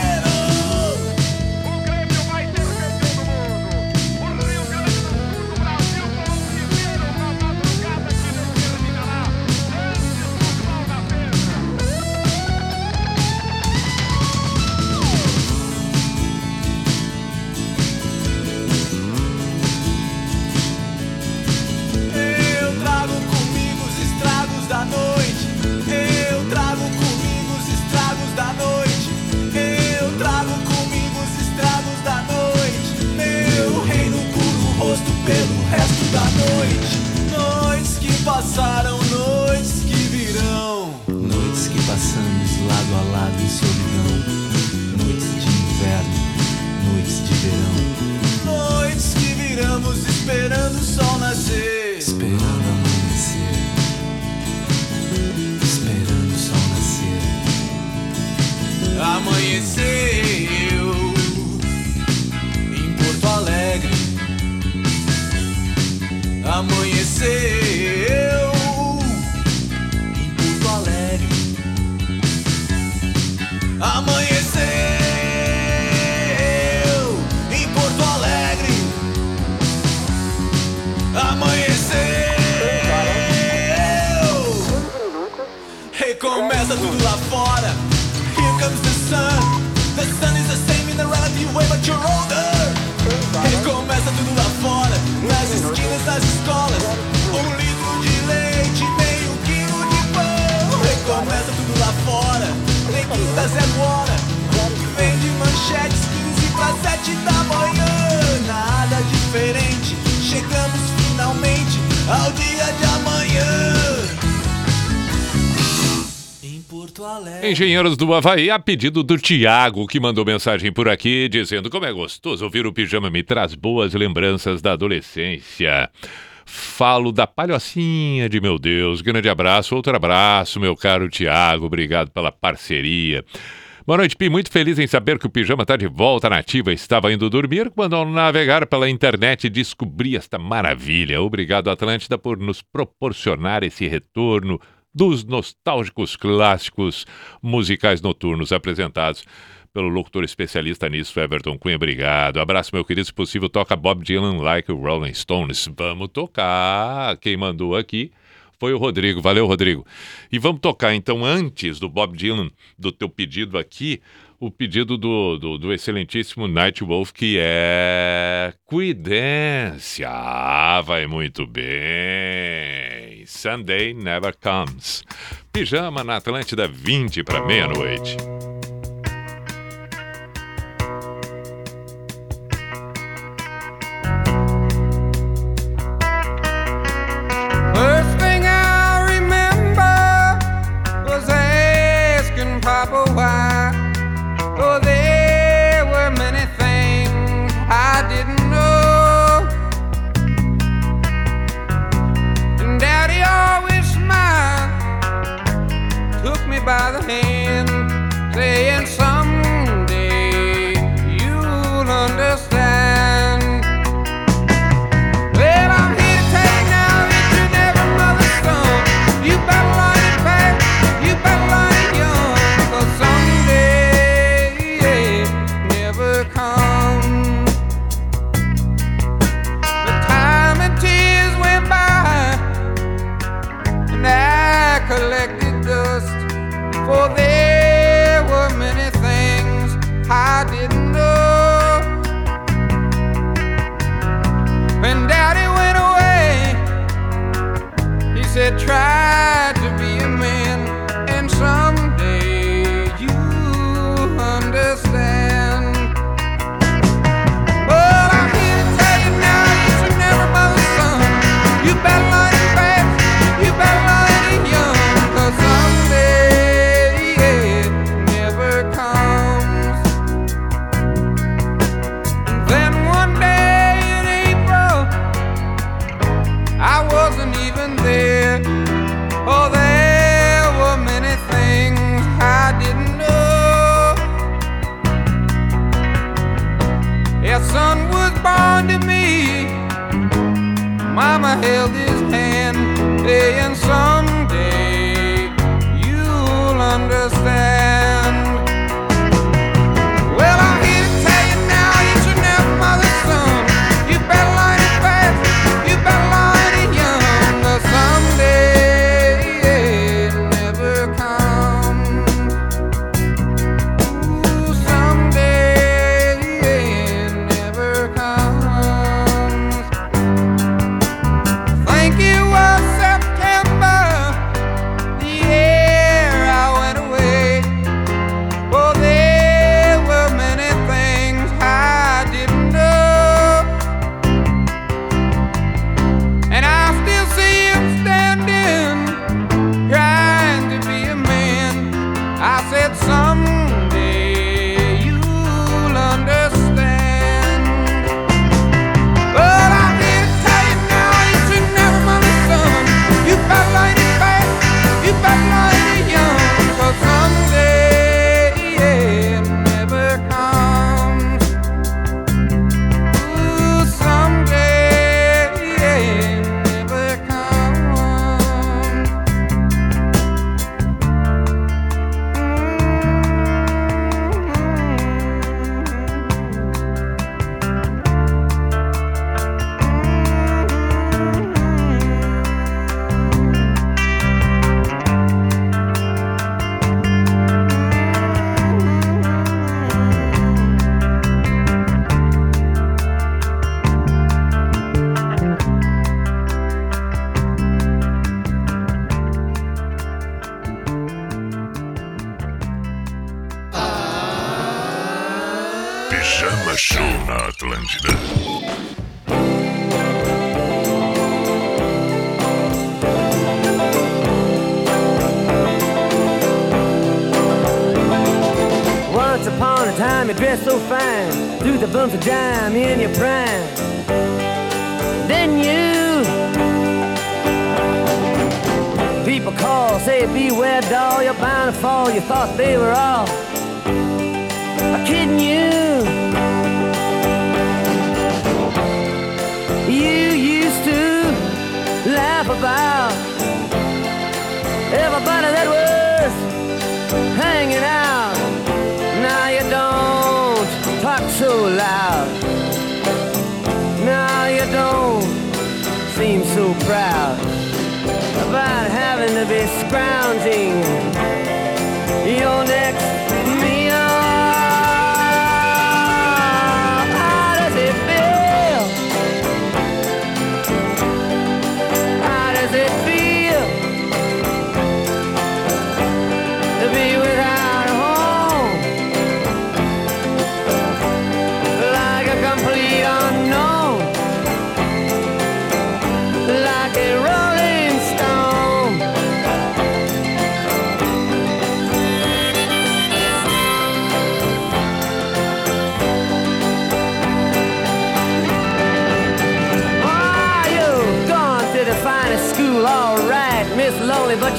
Engenheiros do Havaí, a pedido do Tiago, que mandou mensagem por aqui dizendo como é gostoso ouvir o pijama, me traz boas lembranças da adolescência. Falo da palhocinha de meu Deus. Grande abraço, outro abraço, meu caro Tiago. Obrigado pela parceria. Boa noite, Pi. Muito feliz em saber que o pijama está de volta nativa. Estava indo dormir quando, ao navegar pela internet, descobri esta maravilha. Obrigado, Atlântida, por nos proporcionar esse retorno dos nostálgicos clássicos musicais noturnos apresentados pelo locutor especialista nisso, Everton Cunha. Obrigado. Abraço, meu querido. Se possível, toca Bob Dylan like Rolling Stones. Vamos tocar. Quem mandou aqui foi o Rodrigo. Valeu, Rodrigo. E vamos tocar, então, antes do Bob Dylan, do teu pedido aqui, o pedido do, do, do excelentíssimo Nightwolf, que é Cuidência. Ah, vai muito bem. Sunday never comes. Pijama na Atlântida, 20 para meia-noite.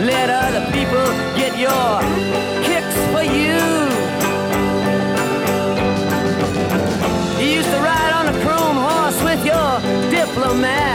Let other people get your kicks for you. You used to ride on a chrome horse with your diplomat.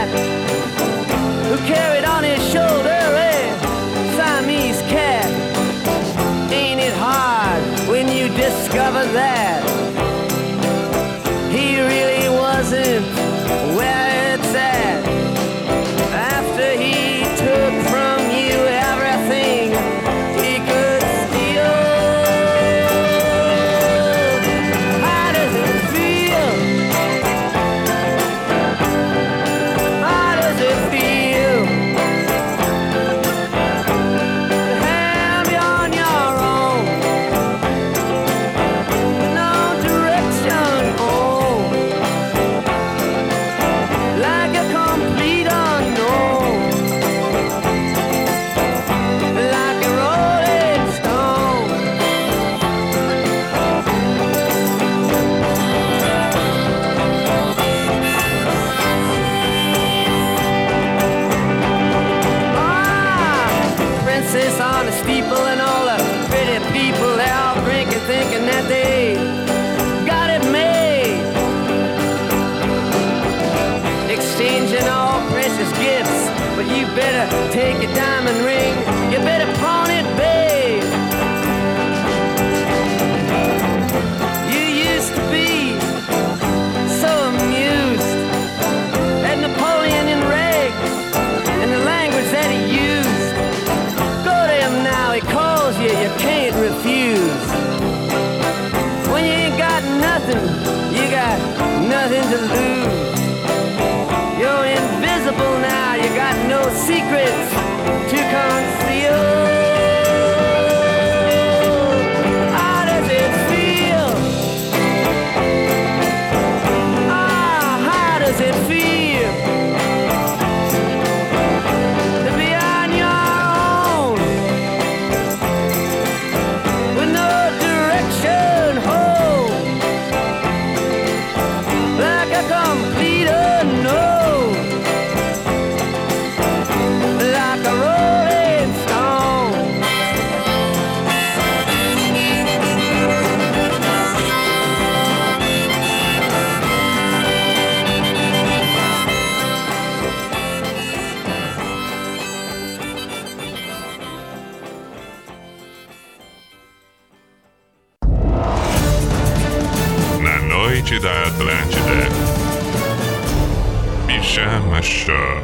Pijama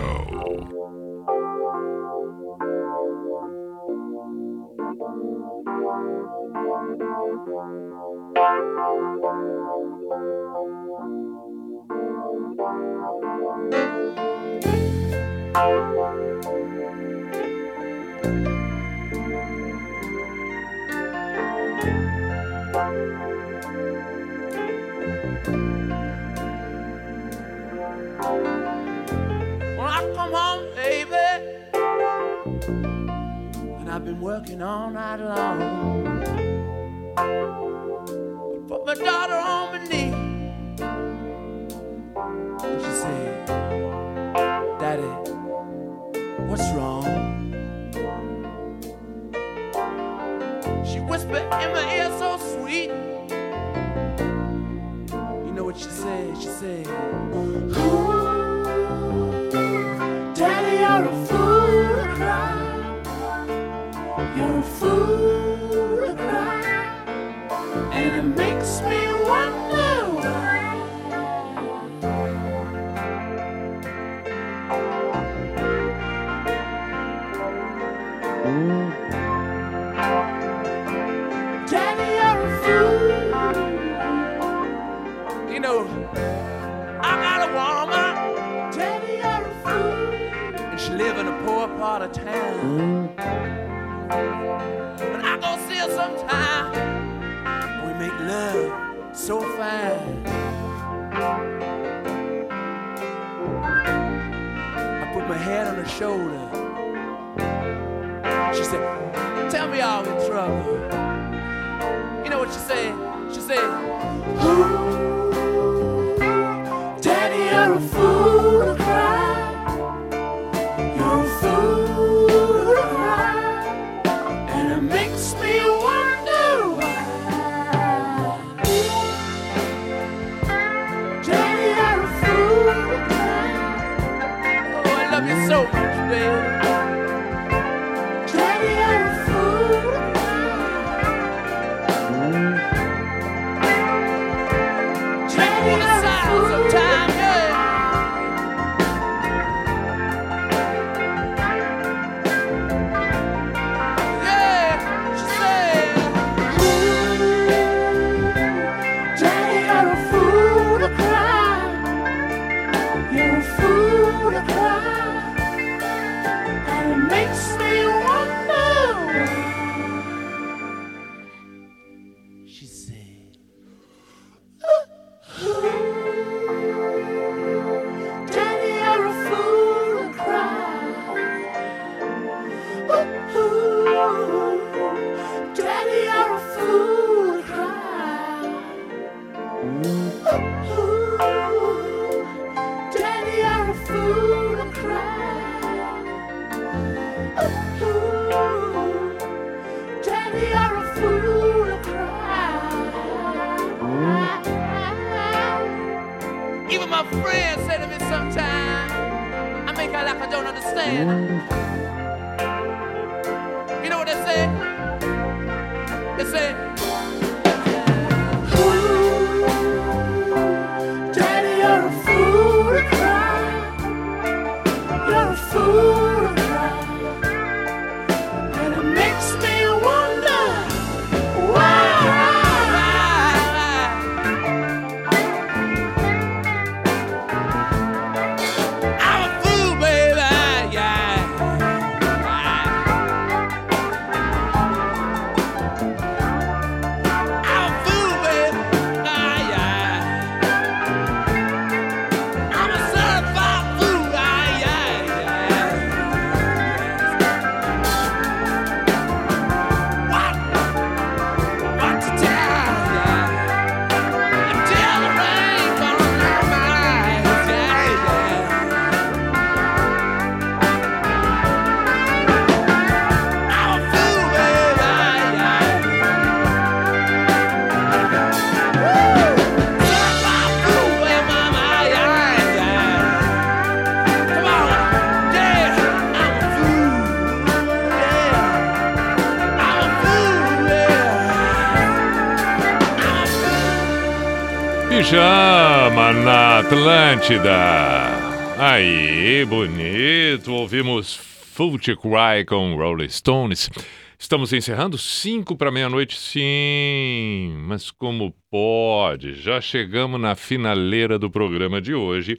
Atlântida. Aí, bonito. Ouvimos Footy Cry com Rolling Stones. Estamos encerrando cinco para meia-noite, sim. Mas como pode? Já chegamos na finaleira do programa de hoje,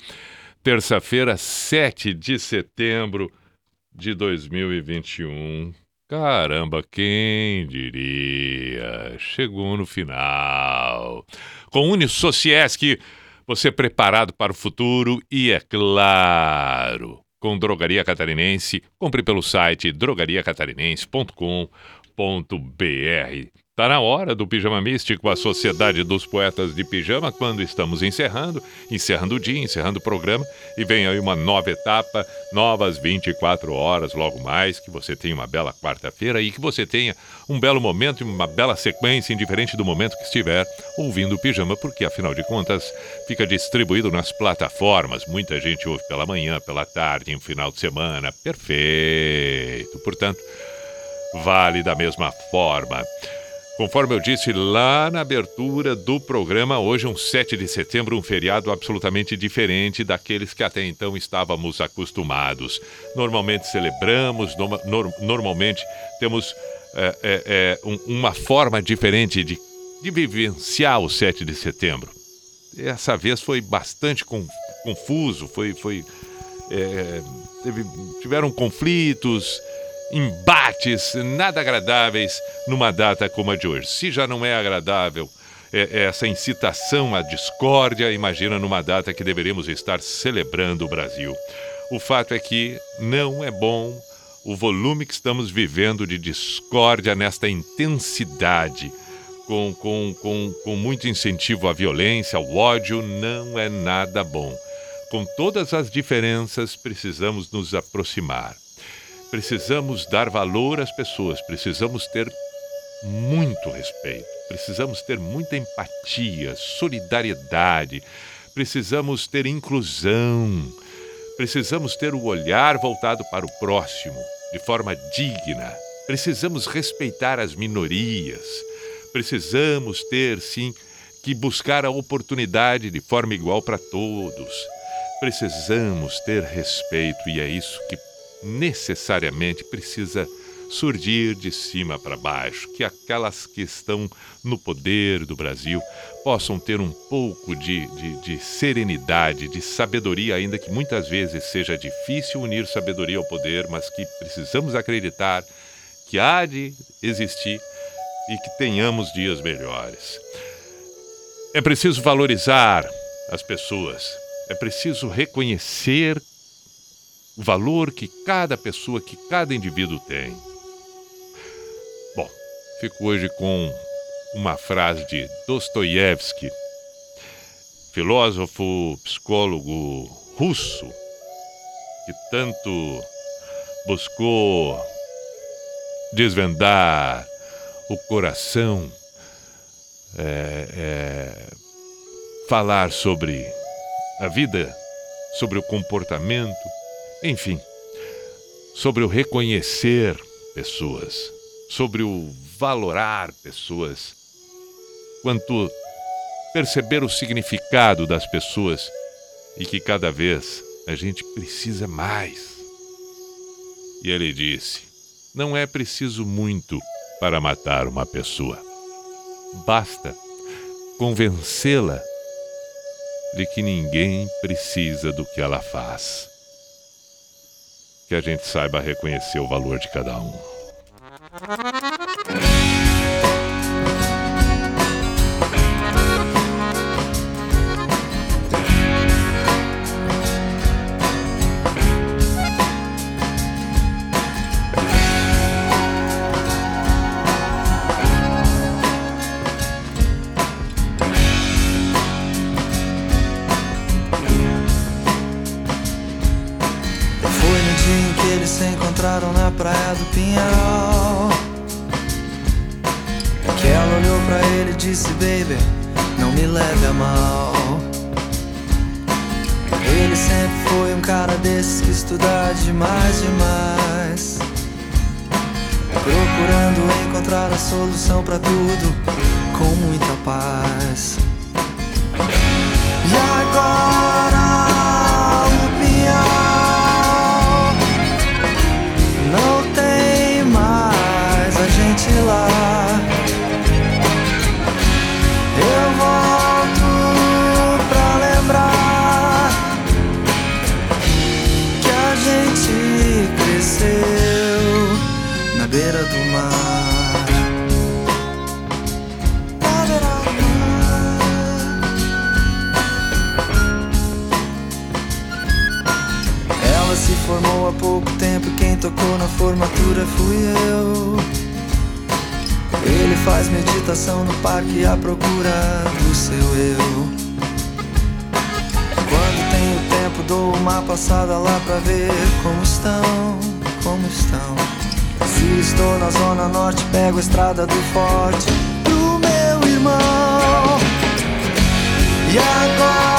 terça-feira, 7 de setembro de 2021. Caramba, quem diria? Chegou no final. Com Unisociesc, você preparado para o futuro e, é claro, com Drogaria Catarinense, compre pelo site drogariacatarinense.com.br. Tá na hora do Pijama Místico, a Sociedade dos Poetas de Pijama, quando estamos encerrando, encerrando o dia, encerrando o programa, e vem aí uma nova etapa, novas 24 horas logo mais, que você tenha uma bela quarta-feira e que você tenha um belo momento e uma bela sequência, indiferente do momento que estiver ouvindo o Pijama, porque afinal de contas fica distribuído nas plataformas. Muita gente ouve pela manhã, pela tarde, em final de semana. Perfeito. Portanto, vale da mesma forma. Conforme eu disse lá na abertura do programa, hoje, um 7 de setembro, um feriado absolutamente diferente daqueles que até então estávamos acostumados. Normalmente celebramos, nor- normalmente temos é, é, é, um- uma forma diferente de, de vivenciar o 7 de setembro. Essa vez foi bastante con- confuso, foi, foi é, teve- tiveram conflitos, embates nada agradáveis numa data como a de hoje. Se já não é agradável é, é essa incitação à discórdia, imagina numa data que deveríamos estar celebrando o Brasil. O fato é que não é bom o volume que estamos vivendo de discórdia nesta intensidade. Com, com, com, com muito incentivo à violência, ao ódio, não é nada bom. Com todas as diferenças, precisamos nos aproximar. Precisamos dar valor às pessoas, precisamos ter muito respeito, precisamos ter muita empatia, solidariedade, precisamos ter inclusão, precisamos ter o olhar voltado para o próximo de forma digna, precisamos respeitar as minorias, precisamos ter, sim, que buscar a oportunidade de forma igual para todos. Precisamos ter respeito e é isso que necessariamente precisa surgir de cima para baixo, que aquelas que estão no poder do Brasil possam ter um pouco de, de, de serenidade, de sabedoria, ainda que muitas vezes seja difícil unir sabedoria ao poder, mas que precisamos acreditar que há de existir e que tenhamos dias melhores. É preciso valorizar as pessoas, é preciso reconhecer o valor que cada pessoa, que cada indivíduo tem. Bom, fico hoje com uma frase de Dostoiévski, filósofo, psicólogo russo, que tanto buscou desvendar o coração, é, é, falar sobre a vida, sobre o comportamento, enfim, sobre o reconhecer pessoas, sobre o valorar pessoas, quanto perceber o significado das pessoas e que cada vez a gente precisa mais. E ele disse: não é preciso muito para matar uma pessoa. Basta convencê-la de que ninguém precisa do que ela faz. Que a gente saiba reconhecer o valor de cada um. Praia do Pinhal. Que ela olhou pra ele e disse: Baby, não me leve a mal. Ele sempre foi um cara desses que estuda demais, demais. Procurando encontrar a solução pra tudo com muita paz. E agora tocou na formatura fui eu. Ele faz meditação no parque à procura do seu eu. Quando tenho tempo, dou uma passada lá pra ver como estão, como estão. Se estou na zona norte, pego a estrada do forte pro meu irmão. E agora